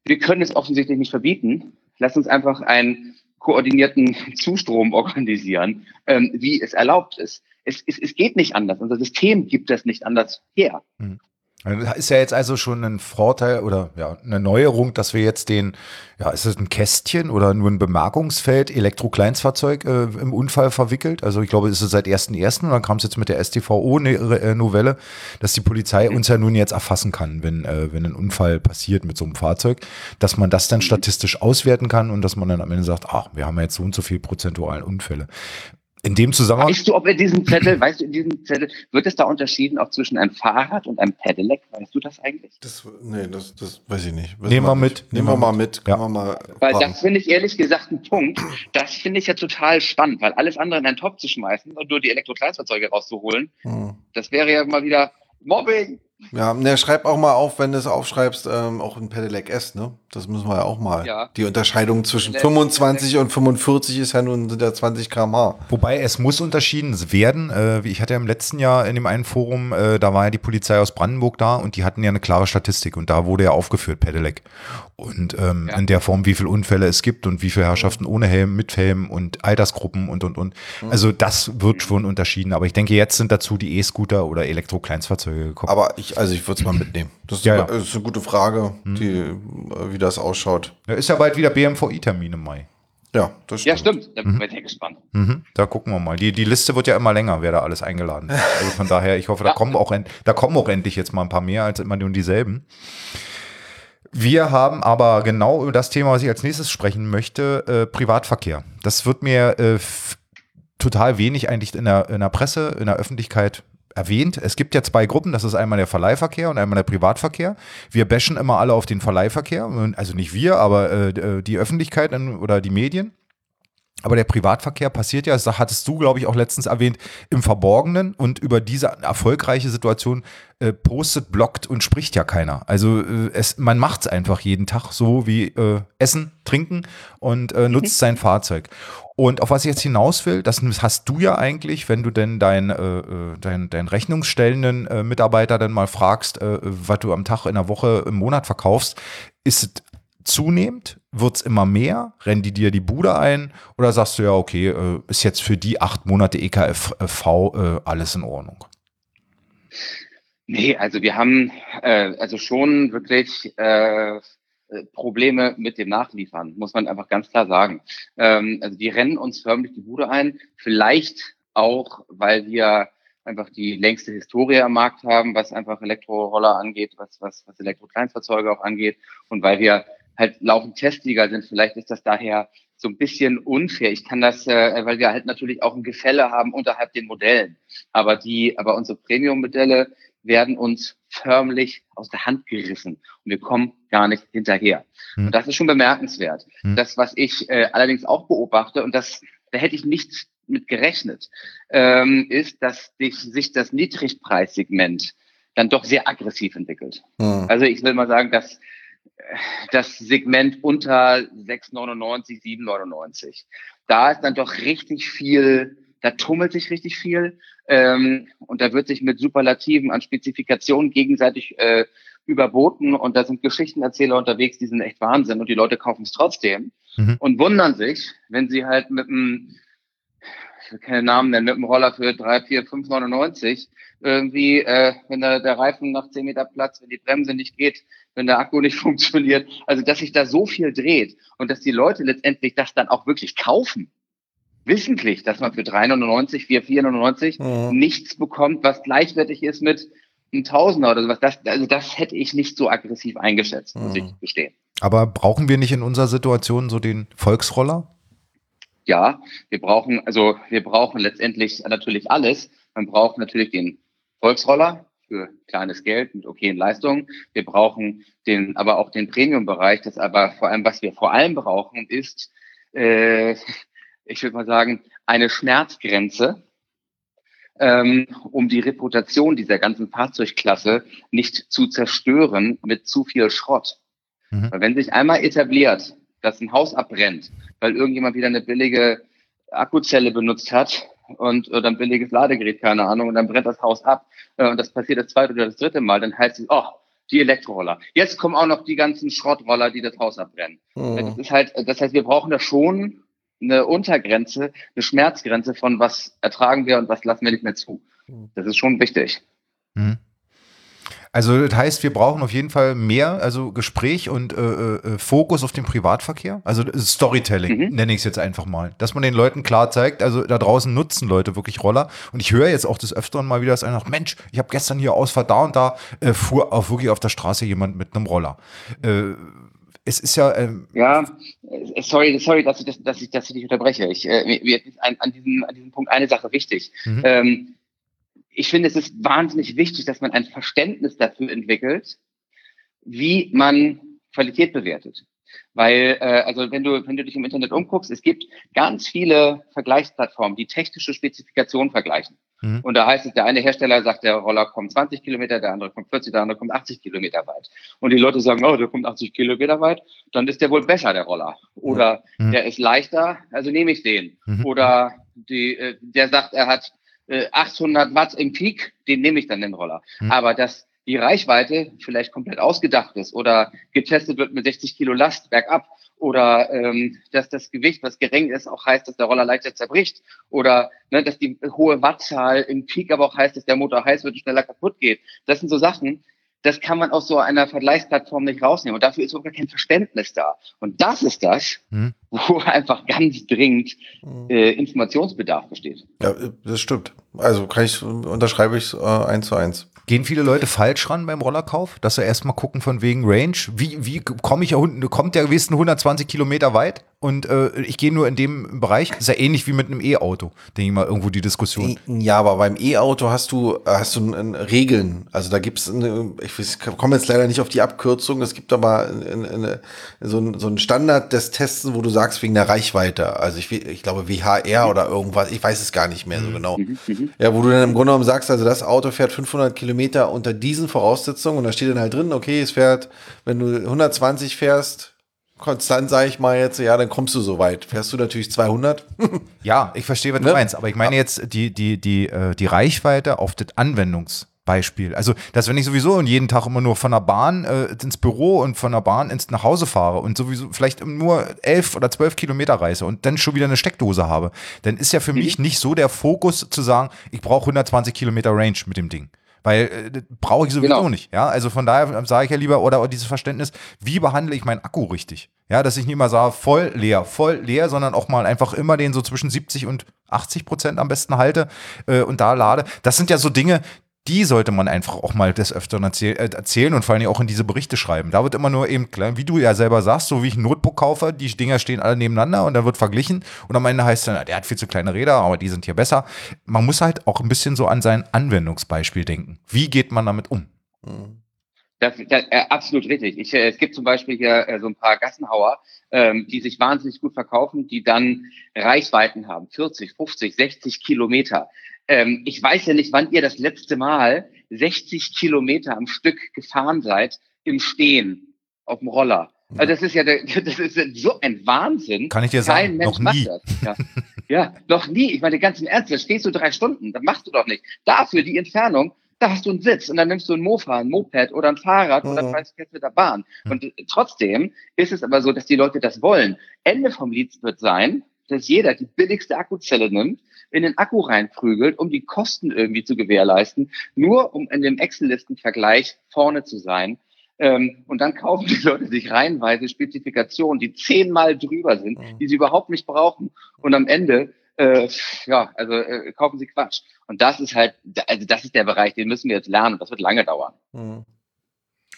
wir können es offensichtlich nicht verbieten. Lass uns einfach einen koordinierten Zustrom organisieren, ähm, wie es erlaubt ist. Es, es, es geht nicht anders. Unser System gibt das nicht anders her. Mhm. Ist ja jetzt also schon ein Vorteil oder ja, eine Neuerung, dass wir jetzt den, ja, ist es ein Kästchen oder nur ein Bemerkungsfeld Elektrokleinstfahrzeug äh, im Unfall verwickelt? Also ich glaube, es ist seit 1.1. und dann kam es jetzt mit der STVO-Novelle, dass die Polizei uns ja nun jetzt erfassen kann, wenn, äh, wenn ein Unfall passiert mit so einem Fahrzeug, dass man das dann statistisch auswerten kann und dass man dann am Ende sagt, ach, wir haben ja jetzt so und so viel prozentualen Unfälle. In dem Zusammenhang. Weißt du, ob in diesem Zettel, weißt du, in diesem Zettel, wird es da unterschieden auch zwischen einem Fahrrad und einem Pedelec? Weißt du das eigentlich? Das, nee, das, das weiß ich nicht. Nehmen wir mit. Nehmen wir mal mit. Ja. Wir mal weil das finde ich ehrlich gesagt ein Punkt. Das finde ich ja total spannend, weil alles andere in einen Topf zu schmeißen und nur die Elektrokleinstfahrzeuge rauszuholen, hm. das wäre ja mal wieder Mobbing. Ja, ne, schreib auch mal auf, wenn du es aufschreibst, ähm, auch ein Pedelec S, ne? Das müssen wir ja auch mal. Ja. Die Unterscheidung zwischen Pedelec 25 und 45 ist ja nun sind ja 20 km/h. Wobei es muss unterschieden werden. Äh, ich hatte ja im letzten Jahr in dem einen Forum, äh, da war ja die Polizei aus Brandenburg da und die hatten ja eine klare Statistik und da wurde ja aufgeführt Pedelec. Und ähm, ja. in der Form, wie viele Unfälle es gibt und wie viele Herrschaften ohne Helm, mit Helm und Altersgruppen und und und. Mhm. Also das wird schon unterschieden. Aber ich denke, jetzt sind dazu die E-Scooter oder Elektro-Kleinstfahrzeuge gekommen. Aber ich ich, also ich würde es mal mitnehmen. Das ist, ja, ja. ist, eine gute Frage, mhm. die, äh, wie das ausschaut. Ja, ist ja bald wieder BMVI-Termin im Mai. Ja, das stimmt. Ja, stimmt. Da mhm. bin ich gespannt. Mhm. Da gucken wir mal. Die, die Liste wird ja immer länger, wer da alles eingeladen ist. Also von daher, ich hoffe, da, kommen auch, da kommen auch endlich jetzt mal ein paar mehr als immer nur dieselben. Wir haben aber genau über das Thema, was ich als nächstes sprechen möchte, äh, Privatverkehr. Das wird mir äh, total wenig eigentlich in der, in der Presse, in der Öffentlichkeit erwähnt. Es gibt ja zwei Gruppen, das ist einmal der Verleihverkehr und einmal der Privatverkehr. Wir bashen immer alle auf den Verleihverkehr, also nicht wir, aber äh, die Öffentlichkeit oder die Medien. Aber der Privatverkehr passiert ja, das hattest du, glaube ich, auch letztens erwähnt, im Verborgenen und über diese erfolgreiche Situation äh, postet, blockt und spricht ja keiner. Also äh, es, man macht es einfach jeden Tag so wie äh, Essen, Trinken und äh, nutzt mhm. sein Fahrzeug. Und auf was ich jetzt hinaus will, das hast du ja eigentlich, wenn du denn deinen äh, äh, dein, dein rechnungsstellenden äh, Mitarbeiter dann mal fragst, äh, was du am Tag, in der Woche, im Monat verkaufst, ist es zunehmend? Wird es immer mehr? Rennen die dir die Bude ein? Oder sagst du ja, okay, äh, ist jetzt für die acht Monate EKFV äh, alles in Ordnung? Nee, also wir haben äh, also schon wirklich äh, Probleme mit dem Nachliefern, muss man einfach ganz klar sagen. Ähm, also die rennen uns förmlich die Bude ein, vielleicht auch, weil wir einfach die längste Historie am Markt haben, was einfach Elektroroller angeht, was, was, was Elektrokleinstfahrzeuge auch angeht und weil wir halt laufend Testsieger sind. Vielleicht ist das daher so ein bisschen unfair. Ich kann das, äh, weil wir halt natürlich auch ein Gefälle haben unterhalb den Modellen. Aber die, aber unsere Premium-Modelle werden uns förmlich aus der Hand gerissen und wir kommen gar nicht hinterher. Hm. Und das ist schon bemerkenswert. Hm. Das, was ich äh, allerdings auch beobachte, und das, da hätte ich nicht mit gerechnet, ähm, ist, dass sich, sich das Niedrigpreissegment dann doch sehr aggressiv entwickelt. Hm. Also ich will mal sagen, dass das Segment unter 6,99, 7,99. Da ist dann doch richtig viel, da tummelt sich richtig viel ähm, und da wird sich mit Superlativen an Spezifikationen gegenseitig äh, überboten und da sind Geschichtenerzähler unterwegs, die sind echt Wahnsinn und die Leute kaufen es trotzdem mhm. und wundern sich, wenn sie halt mit einem ich will keine Namen nennen, mit einem Roller für 3, 4, 5,99 irgendwie, äh, wenn der, der Reifen nach 10 Meter Platz, wenn die Bremse nicht geht, wenn der Akku nicht funktioniert. Also, dass sich da so viel dreht und dass die Leute letztendlich das dann auch wirklich kaufen. Wissentlich, dass man für 3,99, 4, 4,99 mhm. nichts bekommt, was gleichwertig ist mit einem Tausender oder sowas. Das, also das hätte ich nicht so aggressiv eingeschätzt, muss mhm. ich gestehen. Aber brauchen wir nicht in unserer Situation so den Volksroller? ja, wir brauchen, also wir brauchen letztendlich natürlich alles. Man braucht natürlich den Volksroller für kleines Geld mit okayen Leistungen. Wir brauchen den, aber auch den Premium-Bereich. Das aber vor allem, was wir vor allem brauchen, ist, äh, ich würde mal sagen, eine Schmerzgrenze, ähm, um die Reputation dieser ganzen Fahrzeugklasse nicht zu zerstören mit zu viel Schrott. Mhm. Weil wenn sich einmal etabliert, dass ein Haus abbrennt, weil irgendjemand wieder eine billige Akkuzelle benutzt hat und oder ein billiges Ladegerät, keine Ahnung, und dann brennt das Haus ab äh, und das passiert das zweite oder das dritte Mal, dann heißt es, oh, die Elektroroller. Jetzt kommen auch noch die ganzen Schrottroller, die das Haus abbrennen. Mhm. Das ist halt, das heißt, wir brauchen da schon eine Untergrenze, eine Schmerzgrenze von was ertragen wir und was lassen wir nicht mehr zu. Mhm. Das ist schon wichtig. Mhm. Also das heißt, wir brauchen auf jeden Fall mehr, also Gespräch und äh, äh, Fokus auf den Privatverkehr. Also Storytelling mhm. nenne ich es jetzt einfach mal. Dass man den Leuten klar zeigt, also da draußen nutzen Leute wirklich Roller. Und ich höre jetzt auch des Öfteren mal wieder, dass einer sagt, Mensch, ich habe gestern hier Ausfahrt da und da, äh, fuhr auch wirklich auf der Straße jemand mit einem Roller. Äh, es ist ja. Ähm ja, äh, sorry, sorry, dass ich, das, dass ich, dass ich dich unterbreche. Ich, äh, mir ist an, an, diesem, an diesem Punkt eine Sache wichtig. Mhm. Ähm, ich finde, es ist wahnsinnig wichtig, dass man ein Verständnis dafür entwickelt, wie man Qualität bewertet. Weil, äh, also wenn du, wenn du dich im Internet umguckst, es gibt ganz viele Vergleichsplattformen, die technische Spezifikationen vergleichen. Mhm. Und da heißt es, der eine Hersteller sagt, der Roller kommt 20 Kilometer, der andere kommt 40, der andere kommt 80 Kilometer weit. Und die Leute sagen, oh, der kommt 80 Kilometer weit, dann ist der wohl besser, der Roller. Oder mhm. der ist leichter, also nehme ich den. Mhm. Oder die, äh, der sagt, er hat 800 äh, Watt im Peak, den nehme ich dann den Roller. Mhm. Aber dass die Reichweite vielleicht komplett ausgedacht ist oder getestet wird mit 60 Kilo Last bergab oder ähm, dass das Gewicht, was gering ist, auch heißt, dass der Roller leichter zerbricht oder ne, dass die hohe Wattzahl im Peak aber auch heißt, dass der Motor heiß wird und schneller kaputt geht. Das sind so Sachen, das kann man aus so einer Vergleichsplattform nicht rausnehmen. Und dafür ist sogar kein Verständnis da. Und das ist das, hm. wo einfach ganz dringend hm. äh, Informationsbedarf besteht. Ja, das stimmt. Also kann ich, unterschreibe ich äh, eins zu eins. Gehen viele Leute falsch ran beim Rollerkauf, dass sie erstmal gucken von wegen Range. Wie, wie komme ich ja, kommt der gewissen 120 Kilometer weit und äh, ich gehe nur in dem Bereich. Ist ja ähnlich wie mit einem E-Auto, denke ich mal, irgendwo die Diskussion. Ja, aber beim E-Auto hast du, hast du Regeln. Also da gibt es, ich komme jetzt leider nicht auf die Abkürzung, es gibt aber eine, eine, so, ein, so einen Standard des Testen, wo du sagst, wegen der Reichweite. Also ich, ich glaube WHR oder irgendwas, ich weiß es gar nicht mehr so mhm. genau. Mhm. Mhm. Ja, wo du dann im Grunde genommen sagst, also das Auto fährt 500 Kilometer Kilometer unter diesen Voraussetzungen und da steht dann halt drin, okay, es fährt, wenn du 120 fährst, konstant sage ich mal jetzt, ja, dann kommst du so weit. Fährst du natürlich 200. ja, ich verstehe, was ne? du meinst, aber ich meine jetzt die, die, die, äh, die Reichweite auf das Anwendungs- Beispiel. Also, dass wenn ich sowieso jeden Tag immer nur von der Bahn äh, ins Büro und von der Bahn ins nach Hause fahre und sowieso vielleicht nur elf oder zwölf Kilometer reise und dann schon wieder eine Steckdose habe, dann ist ja für mhm. mich nicht so der Fokus zu sagen, ich brauche 120 Kilometer Range mit dem Ding. Weil äh, brauche ich sowieso genau. nicht. Ja, also von daher sage ich ja lieber, oder dieses Verständnis, wie behandle ich meinen Akku richtig? Ja, dass ich nicht mal sage, voll leer, voll leer, sondern auch mal einfach immer den so zwischen 70 und 80 Prozent am besten halte äh, und da lade. Das sind ja so Dinge, die sollte man einfach auch mal des Öfteren erzähl äh, erzählen und vor allem auch in diese Berichte schreiben. Da wird immer nur eben klar, wie du ja selber sagst, so wie ich ein Notebook kaufe, die Dinger stehen alle nebeneinander und dann wird verglichen und am Ende heißt dann, der hat viel zu kleine Räder, aber die sind hier besser. Man muss halt auch ein bisschen so an sein Anwendungsbeispiel denken. Wie geht man damit um? Das, das äh, absolut richtig. Ich, äh, es gibt zum Beispiel hier äh, so ein paar Gassenhauer, ähm, die sich wahnsinnig gut verkaufen, die dann Reichweiten haben, 40, 50, 60 Kilometer. Ähm, ich weiß ja nicht, wann ihr das letzte Mal 60 Kilometer am Stück gefahren seid im Stehen auf dem Roller. Also das ist ja das ist so ein Wahnsinn. Kann ich dir sagen, Kein Mensch noch nie. macht das. Ja. ja, noch nie. Ich meine, ganz im Ernst, da stehst du drei Stunden, das machst du doch nicht. Dafür die Entfernung, da hast du einen Sitz und dann nimmst du ein Mofa, ein Moped oder ein Fahrrad mhm. oder fährst mit der Bahn. Und trotzdem ist es aber so, dass die Leute das wollen. Ende vom Lied wird sein, dass jeder die billigste Akkuzelle nimmt, in den Akku reinprügelt, um die Kosten irgendwie zu gewährleisten, nur um in dem Excel-Listen-Vergleich vorne zu sein. Ähm, und dann kaufen die Leute sich reihenweise Spezifikationen, die zehnmal drüber sind, die sie überhaupt nicht brauchen. Und am Ende, äh, ja, also äh, kaufen sie Quatsch. Und das ist halt, also das ist der Bereich, den müssen wir jetzt lernen. Das wird lange dauern. Mhm.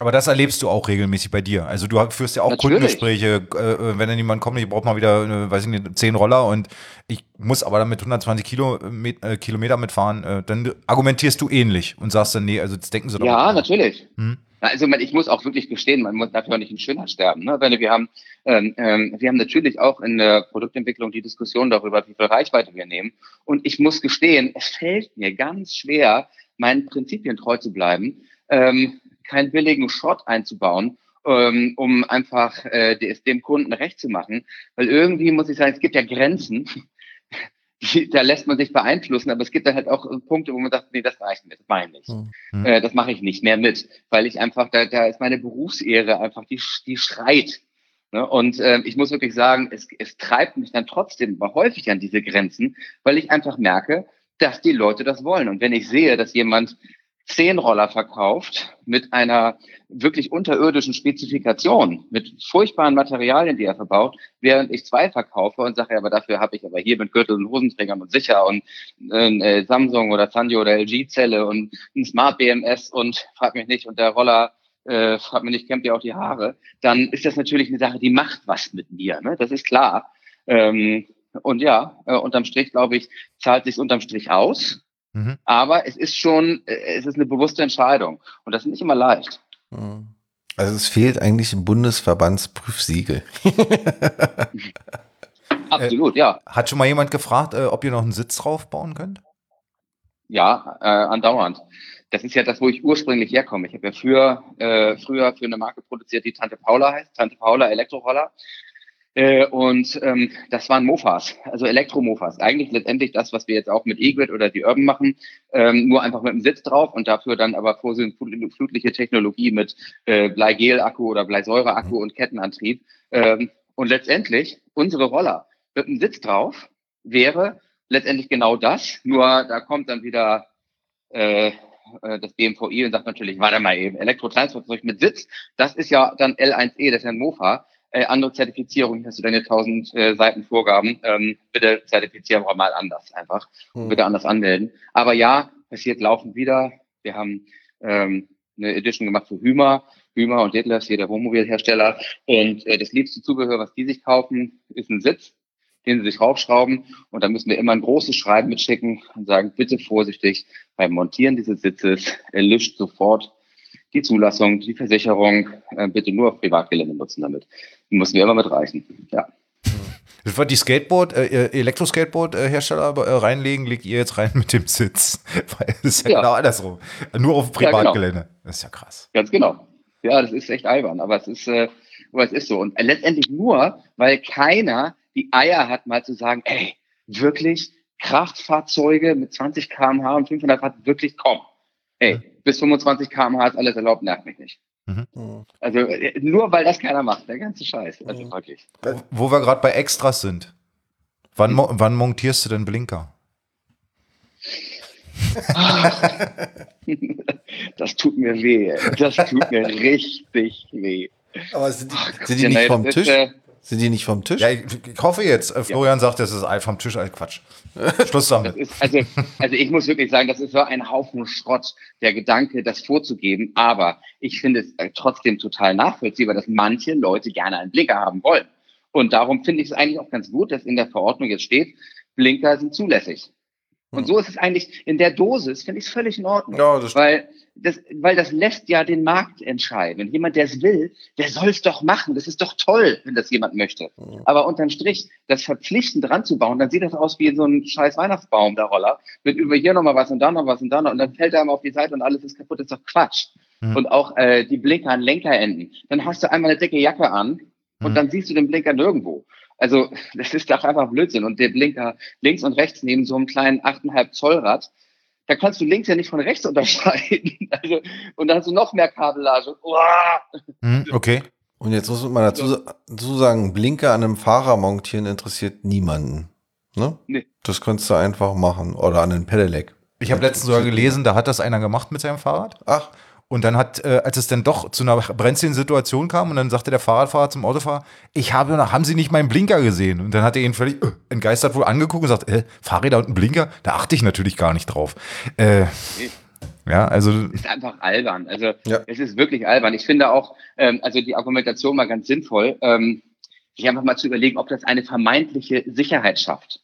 Aber das erlebst du auch regelmäßig bei dir. Also du führst ja auch Natürlich. Kundengespräche, äh, wenn dann jemand kommt, ich brauche mal wieder, äh, weiß ich nicht, 10 Roller und ich muss aber dann mit 120 Kilo, mit, äh, Kilometer mitfahren, äh, dann argumentierst du ähnlich und sagst dann, nee, also das denken sie doch. Ja, natürlich. Hm? Also ich muss auch wirklich gestehen, man muss dafür nicht in Schönheit sterben. Ne? Weil wir haben, ähm, ähm, wir haben natürlich auch in der Produktentwicklung die Diskussion darüber, wie viel Reichweite wir nehmen. Und ich muss gestehen, es fällt mir ganz schwer, meinen Prinzipien treu zu bleiben, ähm, keinen billigen Schrott einzubauen, ähm, um einfach äh, dem Kunden recht zu machen. Weil irgendwie muss ich sagen, es gibt ja Grenzen. Da lässt man sich beeinflussen, aber es gibt dann halt auch Punkte, wo man sagt, nee, das reicht mir, das meine ich nicht. Hm. Äh, das mache ich nicht mehr mit, weil ich einfach, da, da ist meine Berufsehre einfach, die, die schreit. Ne? Und äh, ich muss wirklich sagen, es, es treibt mich dann trotzdem häufig an diese Grenzen, weil ich einfach merke, dass die Leute das wollen. Und wenn ich sehe, dass jemand zehn Roller verkauft mit einer wirklich unterirdischen Spezifikation, mit furchtbaren Materialien, die er verbaut, während ich zwei verkaufe und sage, aber dafür habe ich aber hier mit Gürtel und Hosenträgern und sicher und äh, Samsung oder Sanyo oder LG-Zelle und ein Smart BMS und frag mich nicht, und der Roller äh, frag mich nicht, kämmt ihr auch die Haare, dann ist das natürlich eine Sache, die macht was mit mir, ne? das ist klar. Ähm, und ja, äh, unterm Strich, glaube ich, zahlt sich unterm Strich aus. Mhm. Aber es ist schon, äh, es ist eine bewusste Entscheidung. Und das ist nicht immer leicht. Hm. Also es fehlt eigentlich ein Bundesverbandsprüfsiegel. Absolut, ja. Hat schon mal jemand gefragt, äh, ob ihr noch einen Sitz drauf bauen könnt? Ja, äh, andauernd. Das ist ja das, wo ich ursprünglich herkomme. Ich habe ja früher, äh, früher für eine Marke produziert, die Tante Paula heißt, Tante Paula Elektroroller. Äh, und ähm, das waren Mofas, also Elektromofas. Eigentlich letztendlich das, was wir jetzt auch mit E-Grid oder die Urban machen, ähm, nur einfach mit einem Sitz drauf und dafür dann aber vorsitzflutliche Technologie mit äh, Bleigel-Akku oder Bleisäure-Akku und Kettenantrieb. Ähm, und letztendlich unsere Roller mit einem Sitz drauf wäre letztendlich genau das, nur da kommt dann wieder äh, äh, das BMVI und sagt natürlich, warte mal eben, Elektrotransportzeug mit Sitz, das ist ja dann L1E, das ist ja ein Mofa, äh, andere Zertifizierung, hier hast du deine 1000 äh, Seiten Vorgaben, ähm, bitte zertifizieren wir mal anders einfach, Hm. bitte anders anmelden. Aber ja, passiert laufend wieder. Wir haben ähm, eine Edition gemacht für Hümer, Hümer und Detlefs, hier der Wohnmobilhersteller. Und äh, das liebste Zubehör, was die sich kaufen, ist ein Sitz, den sie sich raufschrauben. Und da müssen wir immer ein großes Schreiben mitschicken und sagen, bitte vorsichtig beim Montieren dieses Sitzes, erlischt sofort die Zulassung, die Versicherung, äh, bitte nur auf Privatgelände nutzen damit. Die müssen wir immer mitreichen. Ja. Das war die Skateboard, äh, Elektroskateboard-Hersteller äh, reinlegen, legt ihr jetzt rein mit dem Sitz. Weil das ist ja, Ja. genau andersrum. Nur auf genau. Privatgelände. Das ist ja krass. Ganz genau. Ja, das ist echt albern, aber es ist, äh, aber es ist so. Und letztendlich nur, weil keiner die Eier hat, mal zu sagen, ey, wirklich Kraftfahrzeuge mit 20 km/h und 500 Watt, wirklich komm. Ey, bis 25 km/h ist alles erlaubt, nervt mich nicht. Hm. Also äh, nur weil das keiner macht, der ganze Scheiß. Also wirklich. Wo, wo wir gerade bei Extras sind. Wann, mo wann montierst du denn Blinker? Das tut mir weh. Das tut mir richtig weh. Aber sind die, sind die nicht vom Tisch? ist, äh, Sind die nicht vom Tisch? Ja, ich, ich hoffe jetzt. Äh, Florian sagt, das ist Ei vom Tisch. Äh, Quatsch. Schluss damit. ist, also, also ich muss wirklich sagen, das ist so ein Haufen Schrott, der Gedanke, das vorzugeben. Aber ich finde es äh, trotzdem total nachvollziehbar, dass manche Leute gerne einen Blinker haben wollen. Und darum finde ich es eigentlich auch ganz gut, dass in der Verordnung jetzt steht, Blinker sind zulässig. Und so ist es eigentlich in der Dosis, finde ich es völlig in Ordnung. Ja, das weil, das, weil das lässt ja den Markt entscheiden. Wenn jemand, der es will, der soll es doch machen. Das ist doch toll, wenn das jemand möchte. Aber unterm Strich, das verpflichtend ranzubauen, dann sieht das aus wie so ein scheiß Weihnachtsbaum, der Roller, mit über hier nochmal was und da noch was und da noch. Und dann fällt er einmal auf die Seite und alles ist kaputt. Das ist doch Quatsch. Mhm. Und auch äh, die Blinker an Lenkerenden. Dann hast du einmal eine dicke Jacke an und Mhm. dann siehst du den Blinker nirgendwo. Also das ist doch einfach Blödsinn. Und der Blinker links und rechts neben so einem kleinen 8,5 Zoll Rad, da kannst du links ja nicht von rechts unterscheiden. Also, und dann hast du noch mehr Kabellage. Uah! Hm, okay. Und jetzt muss man dazu, dazu sagen, Blinker an einem Fahrer montieren interessiert niemanden. Ne? Nee. Das kannst du einfach machen. Oder an einem Pedelec. Ich habe letztens sogar gelesen, da hat das einer gemacht mit seinem Fahrrad. Ach, Und dann hat, äh, als es dann doch zu einer brenzligen Situation kam, und dann sagte der Fahrradfahrer zum Autofahrer, ich habe noch, haben Sie nicht meinen Blinker gesehen? Und dann hat er ihn völlig äh, entgeistert wohl angeguckt und sagt, äh, Fahrräder und ein Blinker? Da achte ich natürlich gar nicht drauf. Äh, Ja, also. ist einfach albern. Also, ja. es ist wirklich albern. Ich finde auch, ähm, also die Argumentation mal ganz sinnvoll, ähm, sich einfach mal zu überlegen, ob das eine vermeintliche Sicherheit schafft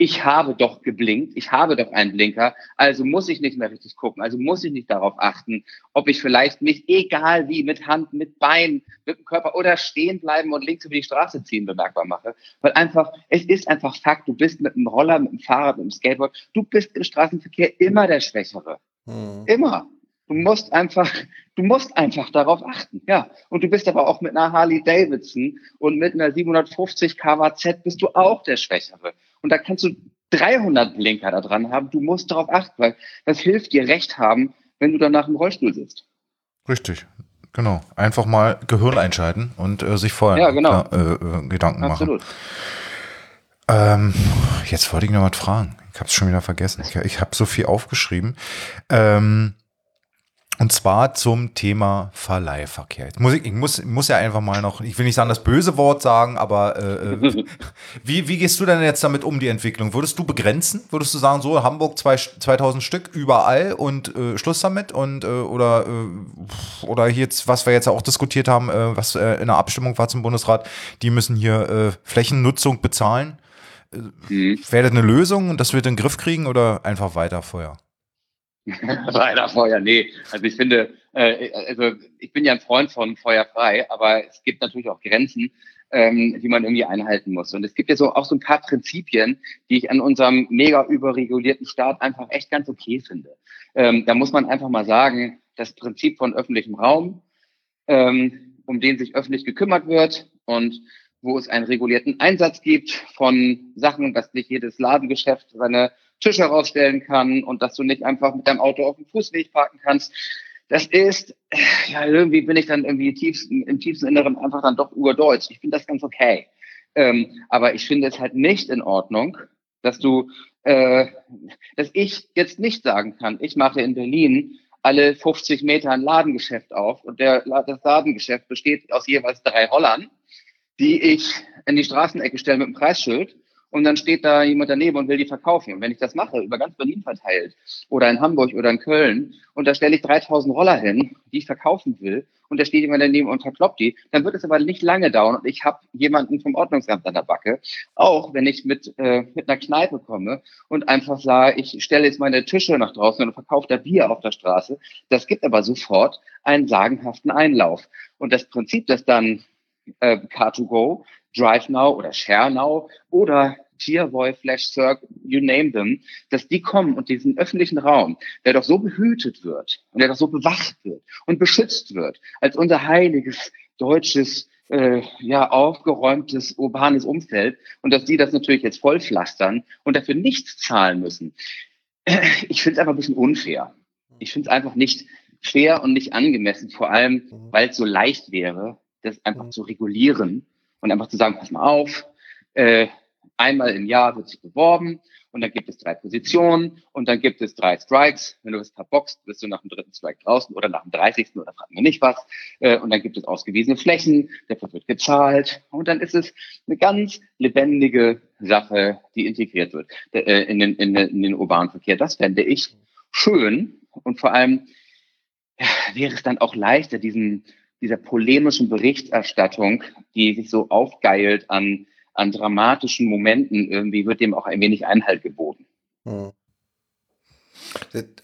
ich habe doch geblinkt, ich habe doch einen Blinker, also muss ich nicht mehr richtig gucken, also muss ich nicht darauf achten, ob ich vielleicht mich, egal wie, mit Hand, mit Bein, mit dem Körper oder stehen bleiben und links über die Straße ziehen bemerkbar mache. Weil einfach, es ist einfach Fakt, du bist mit dem Roller, mit dem Fahrrad, mit dem Skateboard, du bist im Straßenverkehr immer der Schwächere. Hm. Immer. Du musst einfach, du musst einfach darauf achten, ja. Und du bist aber auch mit einer Harley Davidson und mit einer 750 kWz bist du auch der Schwächere. Und da kannst du 300 Blinker da dran haben. Du musst darauf achten, weil das hilft dir recht haben, wenn du danach im Rollstuhl sitzt. Richtig. Genau. Einfach mal Gehirn einschalten und äh, sich vorher ja, genau. äh, äh, Gedanken Absolut. machen. Ähm, jetzt wollte ich noch was fragen. Ich habe es schon wieder vergessen. Ich, ich habe so viel aufgeschrieben. Ähm, und zwar zum Thema Verleihverkehr. Jetzt muss ich, ich muss, muss ja einfach mal noch, ich will nicht sagen das böse Wort sagen, aber äh, äh wie, wie gehst du denn jetzt damit um, die Entwicklung? Würdest du begrenzen? Würdest du sagen, so Hamburg zwei, 2000 Stück überall und äh, Schluss damit? Und, äh, oder, äh, oder jetzt, was wir jetzt auch diskutiert haben, äh, was äh, in der Abstimmung war zum Bundesrat, die müssen hier äh, Flächennutzung bezahlen. Äh, mhm. Wäre das eine Lösung und das wird in den Griff kriegen oder einfach weiter vorher? Leider Feuer, nee. Also ich finde, äh, also ich bin ja ein Freund von Feuerfrei, aber es gibt natürlich auch Grenzen, ähm, die man irgendwie einhalten muss. Und es gibt ja so auch so ein paar Prinzipien, die ich an unserem mega überregulierten Staat einfach echt ganz okay finde. Ähm, da muss man einfach mal sagen, das Prinzip von öffentlichem Raum, ähm, um den sich öffentlich gekümmert wird und wo es einen regulierten Einsatz gibt von Sachen, dass nicht jedes Ladengeschäft seine Tische rausstellen kann und dass du nicht einfach mit deinem Auto auf dem Fußweg parken kannst. Das ist, ja, irgendwie bin ich dann irgendwie tiefsten, im tiefsten Inneren einfach dann doch urdeutsch. Ich finde das ganz okay. Ähm, aber ich finde es halt nicht in Ordnung, dass du, äh, dass ich jetzt nicht sagen kann, ich mache in Berlin alle 50 Meter ein Ladengeschäft auf und der, das Ladengeschäft besteht aus jeweils drei Rollern, die ich in die Straßenecke stelle mit einem Preisschild und dann steht da jemand daneben und will die verkaufen. Und wenn ich das mache, über ganz Berlin verteilt oder in Hamburg oder in Köln und da stelle ich 3000 Roller hin, die ich verkaufen will und da steht jemand daneben und verkloppt die, dann wird es aber nicht lange dauern und ich habe jemanden vom Ordnungsamt an der Backe. Auch wenn ich mit, äh, mit einer Kneipe komme und einfach sage, ich stelle jetzt meine Tische nach draußen und verkaufe da Bier auf der Straße, das gibt aber sofort einen sagenhaften Einlauf. Und das Prinzip, das dann äh, Car2Go DriveNow oder ShareNow oder Tierboy, Flash Circ, you name them, dass die kommen und diesen öffentlichen Raum, der doch so behütet wird und der doch so bewacht wird und beschützt wird, als unser heiliges deutsches äh, ja aufgeräumtes urbanes Umfeld und dass die das natürlich jetzt vollpflastern und dafür nichts zahlen müssen. Ich finde es einfach ein bisschen unfair. Ich finde es einfach nicht fair und nicht angemessen, vor allem, weil es so leicht wäre, das einfach zu regulieren und einfach zu sagen, pass mal auf, äh, einmal im Jahr wird sich beworben und dann gibt es drei Positionen und dann gibt es drei Strikes. Wenn du es verboxt, bist du nach dem dritten Strike draußen oder nach dem 30. oder fragen wir nicht was. Äh, und dann gibt es ausgewiesene Flächen, dafür wird gezahlt und dann ist es eine ganz lebendige Sache, die integriert wird äh, in, den, in, den, in den urbanen Verkehr. Das fände ich schön und vor allem ja, wäre es dann auch leichter, diesen dieser polemischen Berichterstattung, die sich so aufgeilt an, an dramatischen Momenten, irgendwie wird dem auch ein wenig Einhalt geboten. Hm.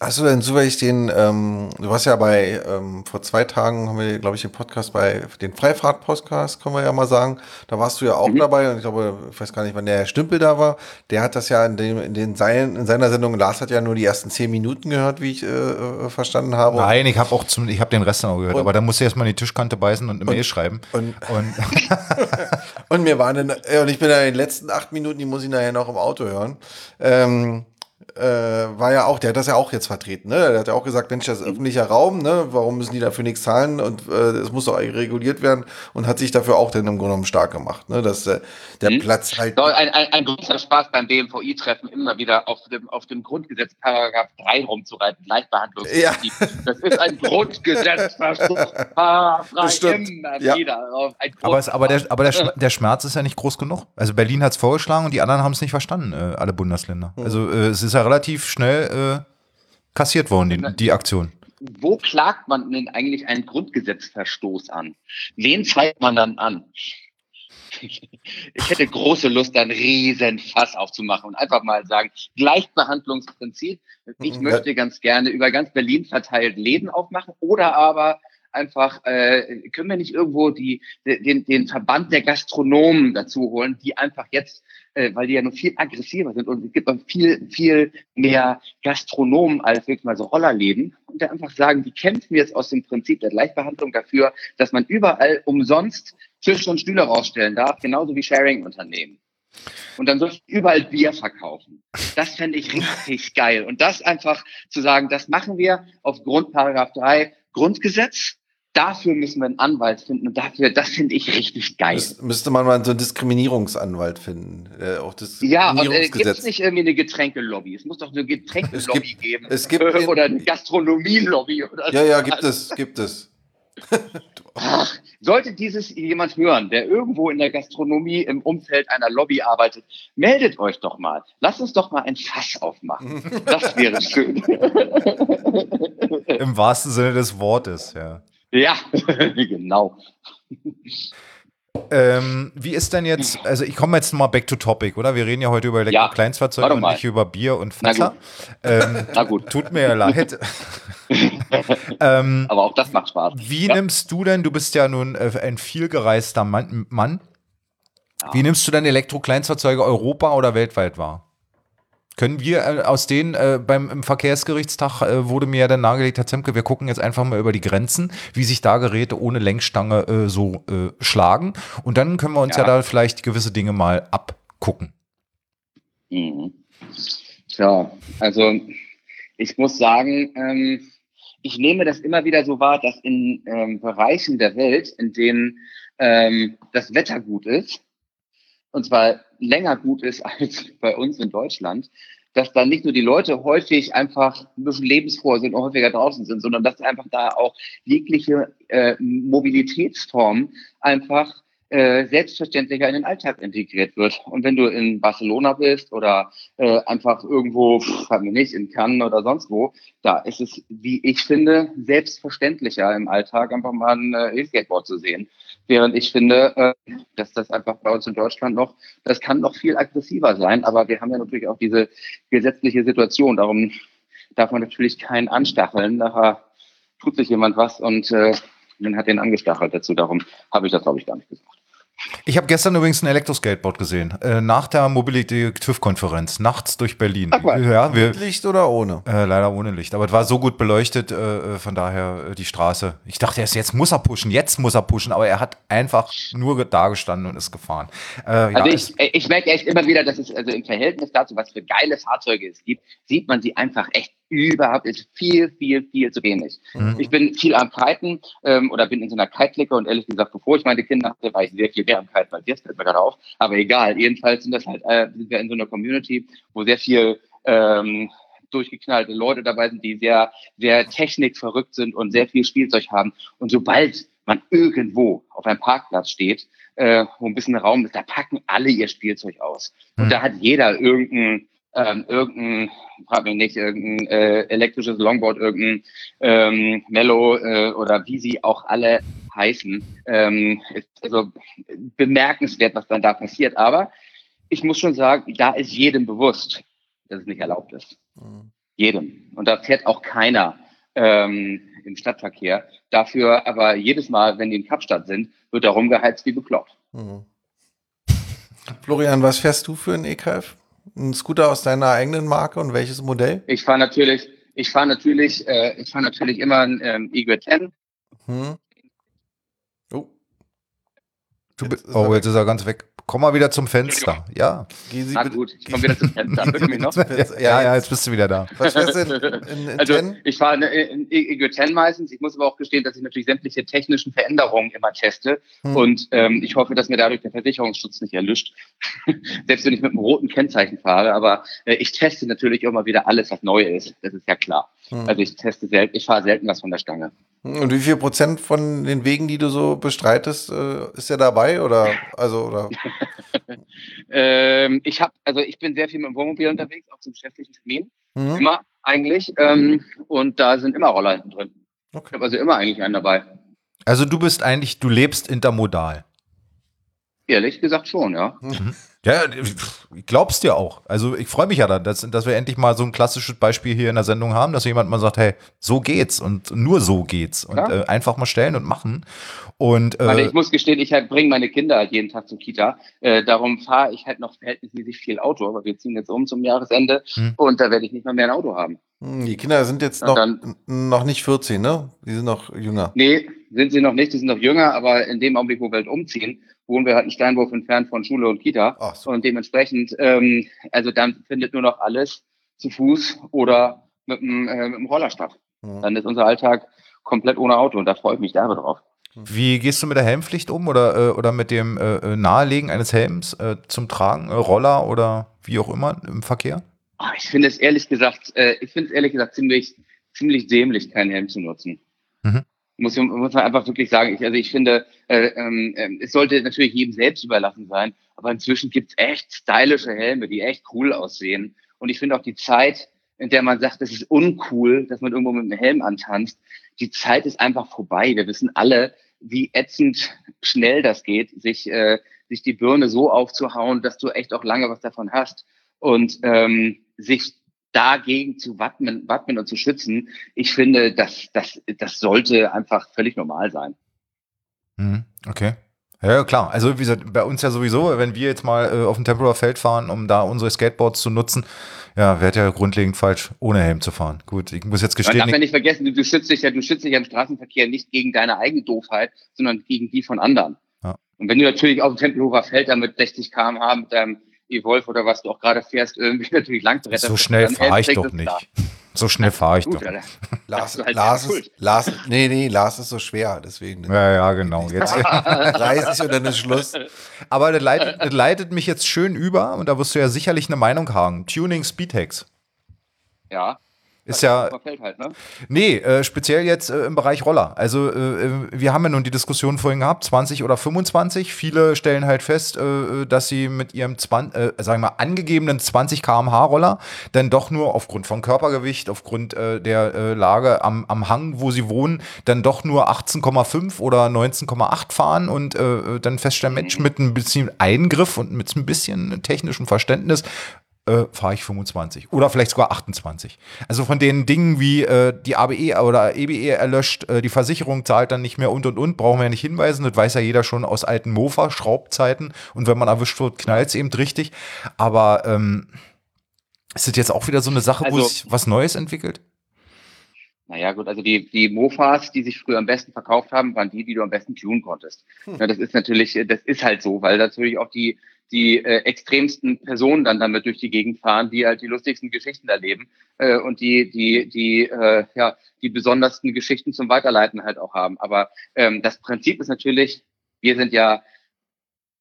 Hast du denn zufällig den, ähm, du warst ja bei, ähm, vor zwei Tagen haben wir, glaube ich, den Podcast bei, den Freifahrt-Podcast, können wir ja mal sagen. Da warst du ja auch mhm. dabei und ich glaube, ich weiß gar nicht, wann der Herr Stümpel da war. Der hat das ja in, dem, in, den sein, in seiner Sendung, Lars hat ja nur die ersten zehn Minuten gehört, wie ich äh, äh verstanden habe. Nein, ich habe auch zum, ich habe den Rest noch gehört, und, aber da musst du erstmal in die Tischkante beißen und eine Mail schreiben. Und, und, und mir waren, in, und ich bin ja in den letzten acht Minuten, die muss ich nachher noch im Auto hören. Ähm, äh, war ja auch, der hat das ja auch jetzt vertreten, ne? Der hat ja auch gesagt, Mensch, das ist öffentlicher Raum, ne? Warum müssen die dafür nichts zahlen und äh, es muss doch reguliert werden und hat sich dafür auch dann im Grunde genommen stark gemacht, ne? Dass äh, der mhm. Platz halt. Ein, ein, ein großer Spaß beim BMVI-Treffen, immer wieder auf dem, auf dem Grundgesetz Paragraph 3 rumzureiten, Gleichbehandlung. Ja. Das ist ein Grundgesetzversuch. Frei immer ja. wieder. Aber, es, aber, der, aber der, der Schmerz ist ja nicht groß genug. Also Berlin hat es vorgeschlagen und die anderen haben es nicht verstanden, äh, alle Bundesländer. Mhm. Also äh, es ist ja relativ schnell kassiert worden, die, die Aktion. Wo klagt man denn eigentlich einen Grundgesetzverstoß an? Wen zeigt man dann an? Ich hätte große Lust, da einen riesen Fass aufzumachen und einfach mal sagen, Gleichbehandlungsprinzip. Ich möchte ganz gerne über ganz Berlin verteilt Läden aufmachen oder aber einfach, äh, können wir nicht irgendwo die, den, den Verband der Gastronomen dazu holen, die einfach jetzt, äh, weil die ja noch viel aggressiver sind und es gibt noch viel, viel mehr Gastronomen als wirklich mal so Rollerläden und da einfach sagen, die kämpfen jetzt aus dem Prinzip der Gleichbehandlung dafür, dass man überall umsonst Tische und Stühle rausstellen darf, genauso wie Sharing-Unternehmen. Und dann soll ich überall Bier verkaufen. Das fände ich richtig geil. Und das einfach zu sagen, das machen wir aufgrund Paragraph 3 Grundgesetz dafür müssen wir einen Anwalt finden und dafür, das finde ich richtig geil. Das müsste man mal so einen Diskriminierungsanwalt finden. Äh, auch das ja, und äh, gibt es nicht irgendwie eine Getränkelobby? Es muss doch eine Getränkelobby geben. Es gibt oder eine Gastronomielobby oder Ja, ja, gibt es, gibt es. Ach, sollte dieses jemand hören, der irgendwo in der Gastronomie im Umfeld einer Lobby arbeitet, meldet euch doch mal. Lasst uns doch mal ein Fass aufmachen. Das wäre schön. Im wahrsten Sinne des Wortes, ja. Ja, genau. Ähm, wie ist denn jetzt, also ich komme jetzt mal back to topic, oder? Wir reden ja heute über Elektro-Kleinstfahrzeuge und nicht über Bier und Fässer. Na gut. Ähm, Na gut. Tut mir ja leid. ähm, Aber auch das macht Spaß. Wie ja. nimmst du denn, du bist ja nun äh, ein vielgereister Mann, Mann. Ja. wie nimmst du denn Elektro-Kleinstfahrzeuge Europa oder weltweit wahr? Können wir äh, aus denen äh, beim im Verkehrsgerichtstag äh, wurde mir ja dann nahegelegt, Herr Zemke, wir gucken jetzt einfach mal über die Grenzen, wie sich da Geräte ohne Lenkstange äh, so äh, schlagen. Und dann können wir uns ja. ja da vielleicht gewisse Dinge mal abgucken. Mhm. Tja, also ich muss sagen, ähm, ich nehme das immer wieder so wahr, dass in ähm, Bereichen der Welt, in denen ähm, das Wetter gut ist, und zwar länger gut ist als bei uns in Deutschland, dass da nicht nur die Leute häufig einfach ein bisschen lebensfroher sind und häufiger draußen sind, sondern dass einfach da auch jegliche äh, Mobilitätsform einfach äh, selbstverständlicher in den Alltag integriert wird. Und wenn du in Barcelona bist oder äh, einfach irgendwo, frag mich nicht, in Cannes oder sonst wo, da ist es, wie ich finde, selbstverständlicher im Alltag einfach mal ein äh, E-Skateboard zu sehen. Während ich finde, äh, dass das einfach bei uns in Deutschland noch, das kann noch viel aggressiver sein, aber wir haben ja natürlich auch diese gesetzliche Situation. Darum darf man natürlich keinen anstacheln. Nachher tut sich jemand was und äh, dann hat den angestachelt dazu. Darum habe ich das, glaube ich, gar nicht gesagt. Ich habe gestern übrigens ein Elektroskateboard gesehen. Äh, nach der Mobility TÜV-Konferenz, nachts durch Berlin. Ach, ja, wir, Mit Licht oder ohne? Äh, leider ohne Licht. Aber es war so gut beleuchtet, äh, äh von daher äh, die Straße. Ich dachte erst, jetzt muss er pushen, jetzt muss er pushen, aber er hat einfach nur da gestanden und ist gefahren. Äh, also ja, ich, ich merke echt immer wieder, dass es also im Verhältnis dazu, was für geile Fahrzeuge es gibt, sieht man sie einfach echt überhaupt ist viel, viel, viel zu wenig. Mhm. Ich bin viel am Kiten ähm, oder bin in so einer Kite-Licke und ehrlich gesagt, bevor ich meine Kinder hatte, war ich sehr viel mehr am Kiten als jetzt, fällt mir gerade auf. Aber egal, jedenfalls sind das halt, äh, sind wir in so einer Community, wo sehr viel ähm, durchgeknallte Leute dabei sind, die sehr, sehr technikverrückt sind und sehr viel Spielzeug haben. Und sobald man irgendwo auf einem Parkplatz steht, äh, wo ein bisschen Raum ist, da packen alle ihr Spielzeug aus. Und mhm. da hat jeder irgendein ähm, irgendein, frag mich nicht, irgendein äh, elektrisches Longboard, irgendein ähm, Mellow äh, oder wie sie auch alle heißen. Ähm, ist also bemerkenswert, was dann da passiert. Aber ich muss schon sagen, da ist jedem bewusst, dass es nicht erlaubt ist. Mhm. Jedem. Und da fährt auch keiner ähm, im Stadtverkehr. Dafür aber jedes Mal, wenn die in Kapstadt sind, wird da rumgeheizt wie bekloppt. Mhm. Florian, was fährst du für ein EKF? Ein Scooter aus deiner eigenen Marke und welches Modell? Ich fahre natürlich, ich fahre natürlich, äh, ich fahre natürlich immer ein ähm, Eagle 10. Hm. Oh. Jetzt oh, jetzt ist er ganz weg. Komm mal wieder zum Fenster. Ja. Geh Sie Na gut, ich komme wieder zum Fenster. noch? ja, ja, jetzt bist du wieder da. Was fährst du in, in, in Also 10? ich fahre in Ego 10 meistens. Ich muss aber auch gestehen, dass ich natürlich sämtliche technischen Veränderungen immer teste. Hm. Und ähm, ich hoffe, dass mir dadurch der Versicherungsschutz nicht erlischt. Selbst wenn ich mit einem roten Kennzeichen fahre. Aber äh, ich teste natürlich immer wieder alles, was neu ist. Das ist ja klar. Hm. Also ich teste selten, ich fahre selten was von der Stange. Und wie viel Prozent von den Wegen, die du so bestreitest, äh, ist er dabei oder also oder? ähm, ich habe, also ich bin sehr viel mit dem Wohnmobil unterwegs, auch zum geschäftlichen Termin. Mhm. Immer eigentlich. Ähm, und da sind immer Roller hinten drin. Okay. Ich habe also immer eigentlich einen dabei. Also du bist eigentlich, du lebst intermodal. Ehrlich gesagt schon, ja. Mhm. Ja, ich glaub's dir auch. Also ich freue mich ja dann, dass, dass wir endlich mal so ein klassisches Beispiel hier in der Sendung haben, dass jemand mal sagt, hey, so geht's und nur so geht's und ja. äh, einfach mal stellen und machen. Und, äh, ich muss gestehen, ich halt bringe meine Kinder halt jeden Tag zur Kita. Äh, darum fahre ich halt noch verhältnismäßig viel Auto, aber wir ziehen jetzt um zum Jahresende hm. und da werde ich nicht mal mehr ein Auto haben. Hm, die Kinder sind jetzt noch, dann, noch nicht 14, ne? Die sind noch jünger. Nee, sind sie noch nicht, die sind noch jünger, aber in dem Augenblick, wo wir halt umziehen, wohnen wir halt einen Steinwurf entfernt von Schule und Kita. Ach, so. Und dementsprechend, ähm, also dann findet nur noch alles zu Fuß oder mit dem, äh, mit dem Roller statt. Mhm. Dann ist unser Alltag komplett ohne Auto und da freue ich mich derbe drauf. Wie gehst du mit der Helmpflicht um oder, äh, oder mit dem äh, äh Nahelegen eines Helms äh, zum Tragen, äh, Roller oder wie auch immer im Verkehr? Ach, ich finde es ehrlich gesagt, äh, ich finde es ehrlich gesagt ziemlich, ziemlich dämlich, keinen Helm zu nutzen. Mhm muss, muss man einfach wirklich sagen. Ich, also ich finde, äh, äh, es sollte natürlich jedem selbst überlassen sein, aber inzwischen gibt's echt stylische Helme, die echt cool aussehen. Und ich finde auch die Zeit, in der man sagt, es ist uncool, dass man irgendwo mit einem Helm antanzt, die Zeit ist einfach vorbei. Wir wissen alle, wie ätzend schnell das geht, sich, äh, sich die Birne so aufzuhauen, dass du echt auch lange was davon hast. Und ähm, sich dagegen zu wappnen, wappnen und zu schützen, ich finde, das, das, das sollte einfach völlig normal sein. Mhm, okay. Ja, klar. Also wie gesagt, bei uns ja sowieso, wenn wir jetzt mal äh, auf dem Tempelhofer Feld fahren, um da unsere Skateboards zu nutzen, ja, wäre ja grundlegend falsch, ohne Helm zu fahren. Gut, ich muss jetzt gestehen. Man darf ja nicht vergessen, du, du schützt dich ja, du schützt dich ja im Straßenverkehr nicht gegen deine eigene Doofheit, sondern gegen die von anderen. Ja. Und wenn du natürlich auf dem Tempelhofer Feld da mit 60 km/h mit deinem E-Wolf oder was du auch gerade fährst, irgendwie natürlich Langtretter. So schnell fahre ich doch nicht. So schnell fahre ich doch. Lars, halt Lars, ist, Lars, nee, nee, Lars ist so schwer, deswegen. Ja, ja, genau. Jetzt 30 und dann ist Schluss. Aber das leitet, das leitet mich jetzt schön über und da wirst du ja sicherlich eine Meinung haben. Tuning Speedhacks. Ja. Ist ja. Halt, ne? Nee, äh, speziell jetzt äh, im Bereich Roller. Also, äh, wir haben ja nun die Diskussion vorhin gehabt, 20 oder 25. Viele stellen halt fest, äh, dass sie mit ihrem 20, äh, sagen wir angegebenen 20 km/h Roller dann doch nur aufgrund von Körpergewicht, aufgrund äh, der Lage am, am Hang, wo sie wohnen, dann doch nur 18,5 oder 19,8 fahren und dann feststellen, Mensch, mit ein bisschen Eingriff und mit ein bisschen technischem Verständnis äh, fahre ich 25 oder vielleicht sogar 28. Also von den Dingen wie äh, die ABE oder EBE erlöscht, äh, die Versicherung zahlt dann nicht mehr und und und, brauchen wir ja nicht hinweisen, das weiß ja jeder schon aus alten Mofa-Schraubzeiten und wenn man erwischt wird, knallt es eben richtig. Aber ähm, ist das jetzt auch wieder so eine Sache, also, wo sich was Neues entwickelt? Naja, gut, also die, die Mofas, die sich früher am besten verkauft haben, waren die, die du am besten tunen konntest. Hm. Ja, das ist natürlich, das ist halt so, weil natürlich auch die, die äh, extremsten Personen dann damit durch die Gegend fahren, die halt die lustigsten Geschichten erleben äh, und die, die, die, äh, ja, die besondersten Geschichten zum Weiterleiten halt auch haben. Aber ähm, das Prinzip ist natürlich, wir sind ja,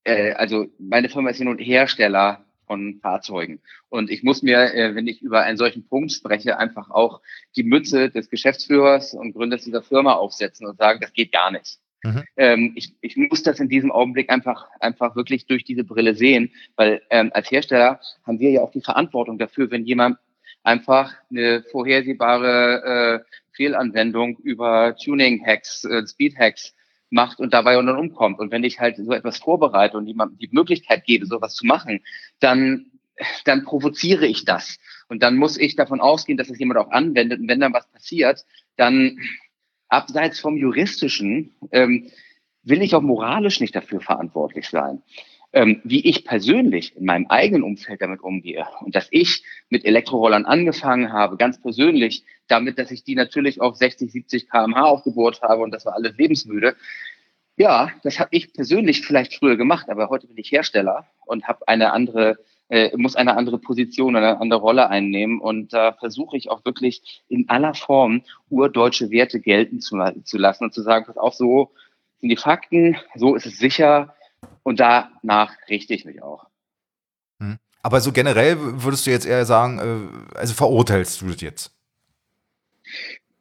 äh, also meine Firma ist ja nun Hersteller von Fahrzeugen. Und ich muss mir, äh, wenn ich über einen solchen Punkt spreche, einfach auch die Mütze des Geschäftsführers und Gründers dieser Firma aufsetzen und sagen, das geht gar nicht. Mhm. Ähm, ich, ich muss das in diesem Augenblick einfach, einfach wirklich durch diese Brille sehen, weil ähm, als Hersteller haben wir ja auch die Verantwortung dafür, wenn jemand einfach eine vorhersehbare äh, Fehlanwendung über Tuning-Hacks, äh, Speed-Hacks macht und dabei und dann umkommt. Und wenn ich halt so etwas vorbereite und jemandem die Möglichkeit gebe, sowas zu machen, dann, dann provoziere ich das. Und dann muss ich davon ausgehen, dass es jemand auch anwendet. Und wenn dann was passiert, dann abseits vom Juristischen ähm, will ich auch moralisch nicht dafür verantwortlich sein. Ähm, wie ich persönlich in meinem eigenen Umfeld damit umgehe und dass ich mit Elektrorollern angefangen habe, ganz persönlich, damit, dass ich die natürlich auf 60, 70 kmh aufgebohrt habe und das war alles lebensmüde. Ja, das habe ich persönlich vielleicht früher gemacht, aber heute bin ich Hersteller und habe eine andere äh, muss eine andere Position, eine andere Rolle einnehmen. Und da äh, versuche ich auch wirklich in aller Form urdeutsche Werte gelten zu, zu lassen und zu sagen, pass auf, so sind die Fakten, so ist es sicher, und danach richte ich mich auch. Hm. Aber so generell würdest du jetzt eher sagen, äh, also verurteilst du das jetzt?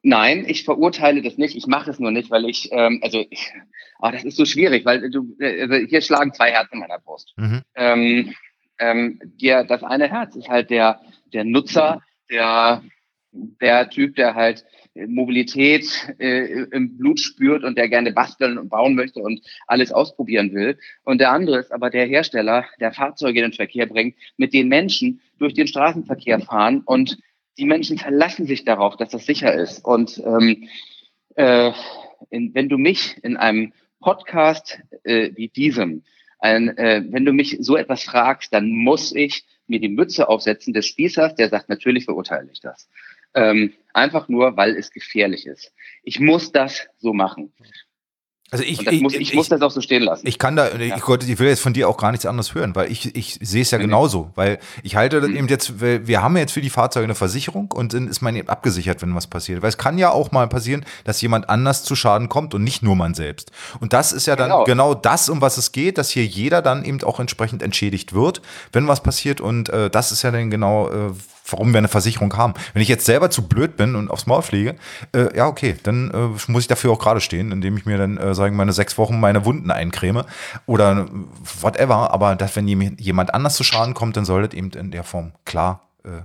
Nein, ich verurteile das nicht. Ich mache es nur nicht, weil ich, ähm, also, ich, oh, das ist so schwierig, weil du, also hier schlagen zwei Herzen in meiner Brust. Mhm. Ähm, ähm, der, das eine Herz ist halt der, der Nutzer, der, der Typ, der halt Mobilität äh, im Blut spürt und der gerne basteln und bauen möchte und alles ausprobieren will. Und der andere ist aber der Hersteller, der Fahrzeuge in den Verkehr bringt, mit den Menschen durch den Straßenverkehr fahren und die Menschen verlassen sich darauf, dass das sicher ist. Und ähm, äh, in, wenn du mich in einem Podcast äh, wie diesem, ein, äh, wenn du mich so etwas fragst, dann muss ich mir die Mütze aufsetzen des Spießers, der sagt, natürlich verurteile ich das. Ähm, einfach nur, weil es gefährlich ist. Ich muss das so machen. Also ich, ich, muss, ich, ich, muss das auch so stehen lassen. Ich kann da, ja. ich, ich, will jetzt von dir auch gar nichts anderes hören, weil ich, ich sehe es ja nee, genauso, weil ich halte mhm. eben jetzt, wir haben jetzt für die Fahrzeuge eine Versicherung und dann ist man eben abgesichert, wenn was passiert. Weil es kann ja auch mal passieren, dass jemand anders zu Schaden kommt und nicht nur man selbst. Und das ist ja dann genau, genau das, um was es geht, dass hier jeder dann eben auch entsprechend entschädigt wird, wenn was passiert. Und äh, das ist ja dann genau, äh, warum wir eine Versicherung haben. Wenn ich jetzt selber zu blöd bin und aufs Maul fliege, äh, ja, okay, dann äh, muss ich dafür auch gerade stehen, indem ich mir dann, äh, sagen meine sechs Wochen meine Wunden eincreme oder whatever. Aber dass, wenn jemand anders zu Schaden kommt, dann soll das eben in der Form klar. Äh,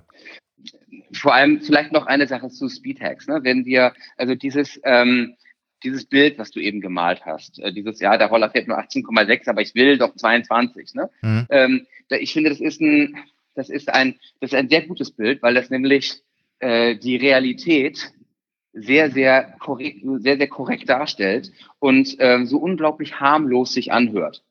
Vor allem vielleicht noch eine Sache zu Speedhacks. Ne? Wenn wir, also dieses, ähm, dieses Bild, was du eben gemalt hast, äh, dieses, ja, der Roller fährt nur 18,6, aber ich will doch 22. Ne? Mhm. Ähm, ich finde, das ist ein, das ist ein, das ist ein sehr gutes Bild, weil das nämlich äh, die Realität sehr, sehr korrekt, sehr, sehr korrekt darstellt und ähm, so unglaublich harmlos sich anhört.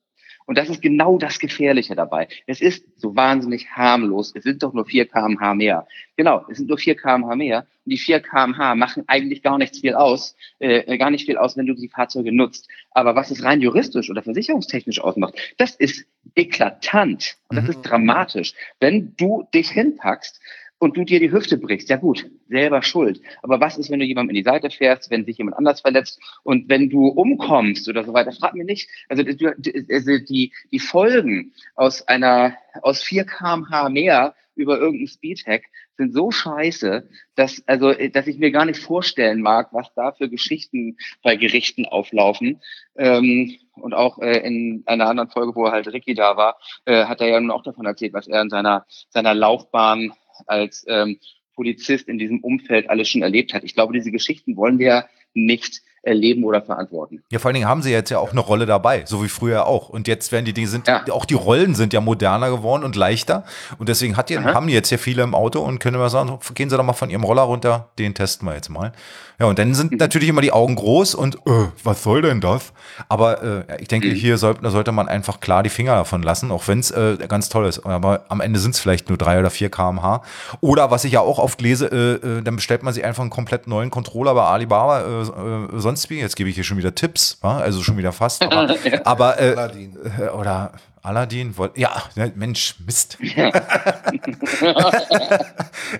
Und das ist genau das Gefährliche dabei. Es ist so wahnsinnig harmlos. Es sind doch nur 4 kmh mehr. Genau, es sind nur 4 kmh mehr. Und die 4 kmh machen eigentlich gar nichts viel aus, äh, gar nicht viel aus, wenn du die Fahrzeuge nutzt. Aber was es rein juristisch oder versicherungstechnisch ausmacht, das ist eklatant und das mhm. ist dramatisch. Wenn du dich hinpackst und du dir die Hüfte brichst, ja gut, selber schuld. Aber was ist, wenn du jemandem in die Seite fährst, wenn sich jemand anders verletzt und wenn du umkommst oder so weiter? Frag mir nicht. Also, also die, die Folgen aus einer, aus 4 kmh mehr über irgendeinen Speedhack sind so scheiße, dass, also, dass ich mir gar nicht vorstellen mag, was da für Geschichten bei Gerichten auflaufen. Ähm, und auch äh, in einer anderen Folge, wo halt Ricky da war, äh, hat er ja nun auch davon erzählt, was er in seiner, seiner Laufbahn als ähm, Polizist in diesem Umfeld alles schon erlebt hat. Ich glaube, diese Geschichten wollen wir nicht erleben oder verantworten. Ja, vor allen Dingen haben sie jetzt ja auch eine Rolle dabei, so wie früher auch. Und jetzt werden die Dinge sind, ja. auch die Rollen sind ja moderner geworden und leichter. Und deswegen hat die, haben die jetzt ja viele im Auto und können immer sagen, gehen Sie doch mal von Ihrem Roller runter, den testen wir jetzt mal. Ja, und dann sind mhm. natürlich immer die Augen groß und äh, was soll denn das? Aber äh, ich denke, mhm. hier sollte, sollte man einfach klar die Finger davon lassen, auch wenn es äh, ganz toll ist. Aber am Ende sind es vielleicht nur drei oder vier kmh. Oder was ich ja auch oft lese, äh, äh, dann bestellt man sich einfach einen komplett neuen Controller bei Alibaba, äh, äh, sonst wie. Jetzt gebe ich hier schon wieder Tipps, wa? also schon wieder fast. Aber, aber äh, oder Aladdin, ja, ne, Mensch, Mist.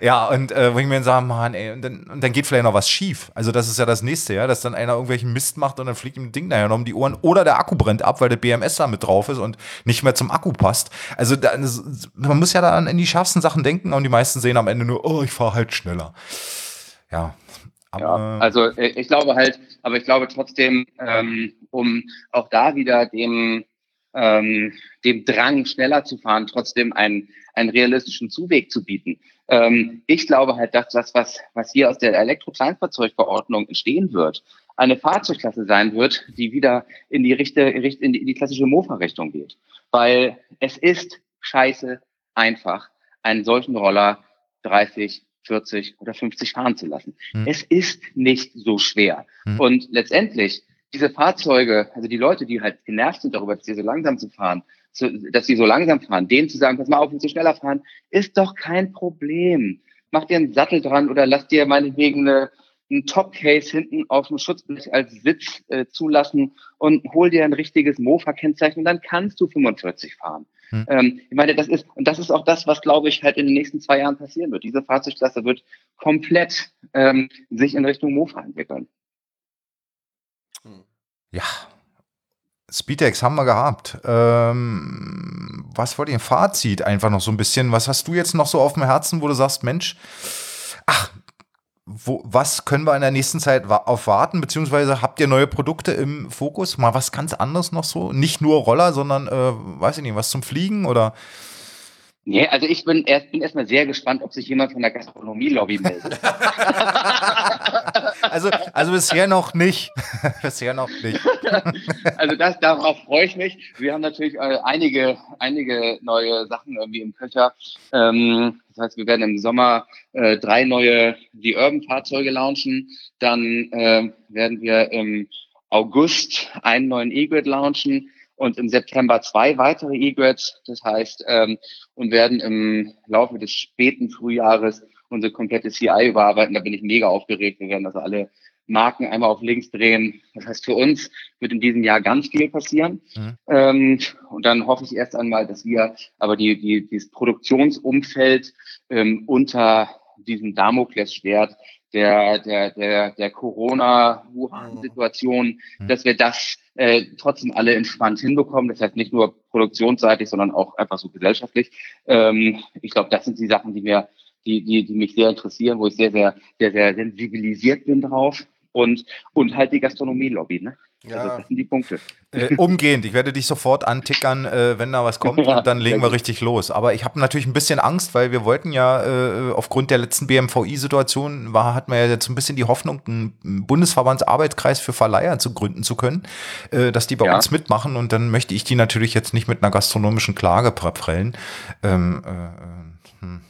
ja, und äh, wo ich mir dann sage, Mann, ey, und dann, und dann geht vielleicht noch was schief. Also das ist ja das nächste, ja, dass dann einer irgendwelchen Mist macht und dann fliegt ihm ein Ding nachher noch um die Ohren oder der Akku brennt ab, weil der BMS da mit drauf ist und nicht mehr zum Akku passt. Also da, man muss ja dann in die scharfsten Sachen denken und die meisten sehen am Ende nur, oh, ich fahre halt schneller. Ja. Aber, ja, also äh, ich glaube halt, aber ich glaube trotzdem, ähm, um auch da wieder dem ähm, dem Drang, schneller zu fahren, trotzdem einen, einen realistischen Zuweg zu bieten. Ähm, ich glaube halt, dass das, was, was hier aus der Elektrokleinfahrzeugverordnung entstehen wird, eine Fahrzeugklasse sein wird, die wieder in die, Richte, in die, in die klassische Mofa-Richtung geht. Weil es ist scheiße einfach, einen solchen Roller 30, 40 oder 50 fahren zu lassen. Hm. Es ist nicht so schwer. Hm. Und letztendlich diese Fahrzeuge, also die Leute, die halt genervt sind darüber, dass sie so langsam zu fahren, zu, dass sie so langsam fahren, denen zu sagen, pass mal auf, wenn sie schneller fahren, ist doch kein Problem. Mach dir einen Sattel dran oder lass dir meinetwegen eine, einen Top-Case hinten auf dem Schutzblech als Sitz äh, zulassen und hol dir ein richtiges Mofa-Kennzeichen und dann kannst du 45 fahren. Hm. Ähm, ich meine, das ist, und das ist auch das, was, glaube ich, halt in den nächsten zwei Jahren passieren wird. Diese Fahrzeugklasse wird komplett ähm, sich in Richtung Mofa entwickeln. Ja, Speedex haben wir gehabt. Ähm, was wollt ihr? Fazit einfach noch so ein bisschen. Was hast du jetzt noch so auf dem Herzen, wo du sagst, Mensch, ach, wo, was können wir in der nächsten Zeit auf warten? Beziehungsweise habt ihr neue Produkte im Fokus? Mal was ganz anderes noch so? Nicht nur Roller, sondern, äh, weiß ich nicht, was zum Fliegen oder? Nee, also ich bin erst bin erstmal sehr gespannt, ob sich jemand von der Gastronomie-Lobby meldet. also, also bisher noch nicht. bisher noch nicht. also das, darauf freue ich mich. Wir haben natürlich äh, einige, einige neue Sachen irgendwie im Köcher. Ähm, das heißt, wir werden im Sommer äh, drei neue die Urban-Fahrzeuge launchen. Dann äh, werden wir im August einen neuen E-Grid launchen und im September zwei weitere E-Grids. Das heißt, ähm, und werden im Laufe des späten Frühjahres unsere komplette CI überarbeiten. Da bin ich mega aufgeregt. Wir werden also alle Marken einmal auf links drehen. Das heißt, für uns wird in diesem Jahr ganz viel passieren. Mhm. Ähm, und dann hoffe ich erst einmal, dass wir aber die, die, dieses Produktionsumfeld ähm, unter diesem Damoklesschwert der, der, der, der Corona-Situation, mhm. dass wir das äh, trotzdem alle entspannt hinbekommen. Das heißt nicht nur produktionsseitig, sondern auch einfach so gesellschaftlich. Ähm, ich glaube, das sind die Sachen, die mir, die, die, die mich sehr interessieren, wo ich sehr, sehr, sehr, sehr sensibilisiert bin drauf. Und, und halt die Gastronomie-Lobby, ne? Ja. Also das sind die Punkte. Äh, umgehend. Ich werde dich sofort antickern, äh, wenn da was kommt und dann legen wir richtig los. Aber ich habe natürlich ein bisschen Angst, weil wir wollten ja äh, aufgrund der letzten BMVI-Situation, war, hatten wir ja jetzt ein bisschen die Hoffnung, einen Bundesverbandsarbeitskreis für Verleiher zu gründen zu können, äh, dass die bei ja. uns mitmachen und dann möchte ich die natürlich jetzt nicht mit einer gastronomischen Klage prellen. Ähm, äh, äh, hm.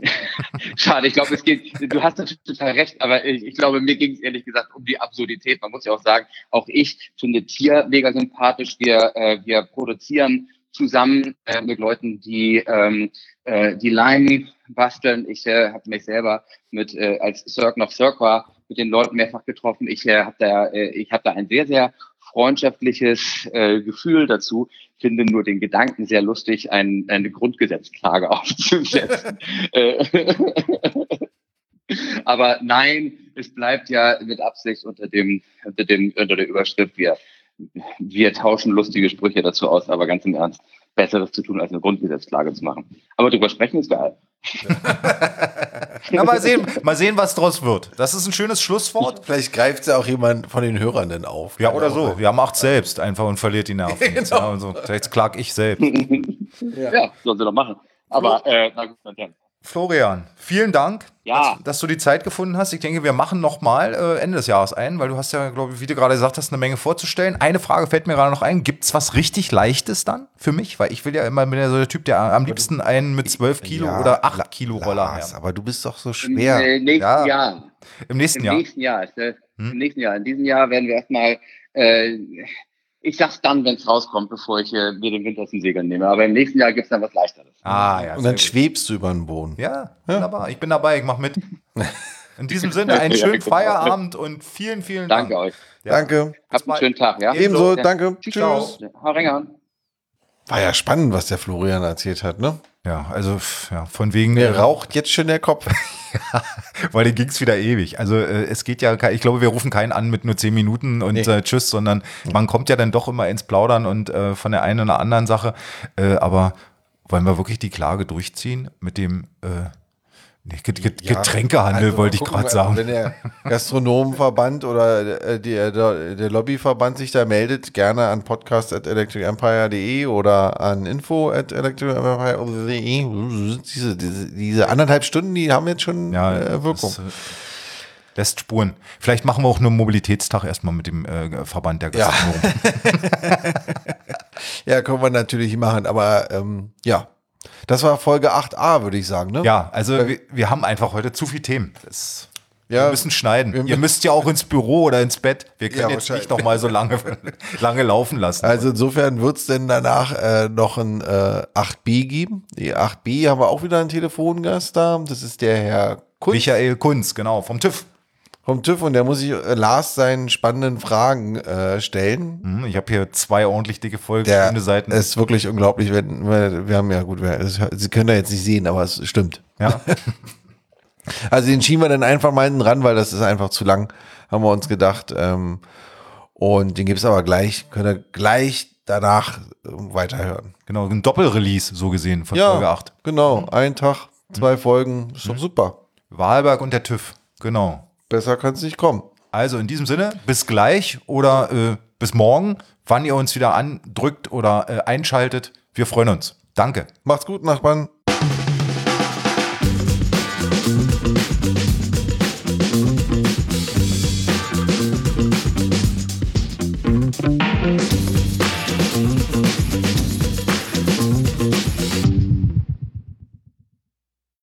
Schade, ich glaube, es geht, du hast natürlich total recht, aber ich, ich glaube, mir ging es ehrlich gesagt um die Absurdität. Man muss ja auch sagen, auch ich finde Tier mega sympathisch. Wir, äh, wir produzieren zusammen äh, mit Leuten, die ähm, äh, die Lime basteln. Ich äh, habe mich selber mit äh, als Cirque noch Cirque war mit den Leuten mehrfach getroffen. Ich äh, habe da äh, ich habe da ein sehr sehr freundschaftliches äh, Gefühl dazu, finde nur den Gedanken sehr lustig, ein, eine Grundgesetzklage aufzusetzen. Äh, aber nein, es bleibt ja mit Absicht unter dem, unter dem, unter der Überschrift, wir, wir tauschen lustige Sprüche dazu aus, aber ganz im Ernst, Besseres zu tun, als eine Grundgesetzklage zu machen. Aber drüber sprechen ist geil. Na, mal sehen, mal sehen, was draus wird. Das ist ein schönes Schlusswort. Vielleicht greift ja auch jemand von den Hörern dann auf. Ja, oder so. Ja, macht selbst einfach und verliert die Nerven. genau. ja, und so. Vielleicht klag ich selbst. ja. ja, sollen sie doch machen. Aber, äh, na gut, dann. Florian, vielen Dank, ja. dass, dass, du die Zeit gefunden hast. Ich denke, wir machen nochmal äh, Ende des Jahres ein, weil du hast ja, glaube ich, wie du gerade gesagt hast, eine Menge vorzustellen. Eine Frage fällt mir gerade noch ein. Gibt es was richtig Leichtes dann für mich? Weil ich will ja immer, bin ja so der Typ, der am liebsten einen mit 12 Kilo ja, oder 8 Kilo Roller hat. Aber du bist doch so schwer. Im äh, nächsten ja. Jahr. Im nächsten Im Jahr. Nächsten Jahr äh, hm? Im nächsten Jahr. In diesem Jahr werden wir erstmal äh, ich sag's dann, wenn es rauskommt, bevor ich äh, mir den Wind aus den Segeln nehme. Aber im nächsten Jahr gibt's dann was Leichteres. Ah, ja. Und dann schwebst du über den Boden. Ja, ja, wunderbar. Ich bin dabei, ich mach mit. In diesem Sinne, einen schönen Feierabend und vielen, vielen Dank. Danke euch. Ja. Danke. Habt einen schönen Tag, ja? Ebenso, danke. Tschüss. Tschüss. Hau rein. War ja spannend, was der Florian erzählt hat, ne? Ja, also ja, von wegen. Mir raucht jetzt schon der Kopf. ja, weil den ging es wieder ewig. Also äh, es geht ja, ich glaube, wir rufen keinen an mit nur zehn Minuten und nee. äh, tschüss, sondern man kommt ja dann doch immer ins Plaudern und äh, von der einen oder anderen Sache. Äh, aber wollen wir wirklich die Klage durchziehen mit dem äh, Nee, Getränkehandel also, wollte ich gerade sagen. Wenn der Gastronomenverband oder äh, der, der, der, Lobbyverband sich da meldet, gerne an podcast.electricempire.de oder an info at electricempire.de. Diese, diese, diese anderthalb Stunden, die haben jetzt schon ja, äh, Wirkung. Das, äh, lässt Spuren. Vielleicht machen wir auch einen Mobilitätstag erstmal mit dem äh, Verband der Gastronomen. Ja. ja, können wir natürlich machen, aber ähm, ja. Das war Folge 8a, würde ich sagen, ne? Ja, also wir, wir haben einfach heute zu viele Themen. Das, ja, wir müssen schneiden. Ihr müsst ja auch ins Büro oder ins Bett. Wir können ja, jetzt nicht noch mal so lange, lange laufen lassen. Also insofern wird es denn danach äh, noch ein äh, 8b geben. Die 8b haben wir auch wieder einen Telefongast da. Das ist der Herr Kunz. Michael Kunz, genau, vom TÜV vom TÜV und der muss sich äh, Lars seinen spannenden Fragen äh, stellen. Mhm, ich habe hier zwei ordentlich dicke vollgeschriebene Seiten. Es ist wirklich unglaublich. Wenn, wir haben ja gut, wir, Sie können da jetzt nicht sehen, aber es stimmt. Ja. also den schieben wir dann einfach mal hinten ran, weil das ist einfach zu lang, haben wir uns gedacht. Ähm, und den gibt es aber gleich, könnt ihr gleich danach äh, weiterhören. Genau, ein Doppelrelease so gesehen von Folge 8. Genau, ein Tag, zwei mhm. Folgen, ist doch mhm. super. Wahlberg und der TÜV, genau. Besser kann es nicht kommen. Also in diesem Sinne, bis gleich oder äh, bis morgen, wann ihr uns wieder andrückt oder äh, einschaltet. Wir freuen uns. Danke. Macht's gut, Nachbarn.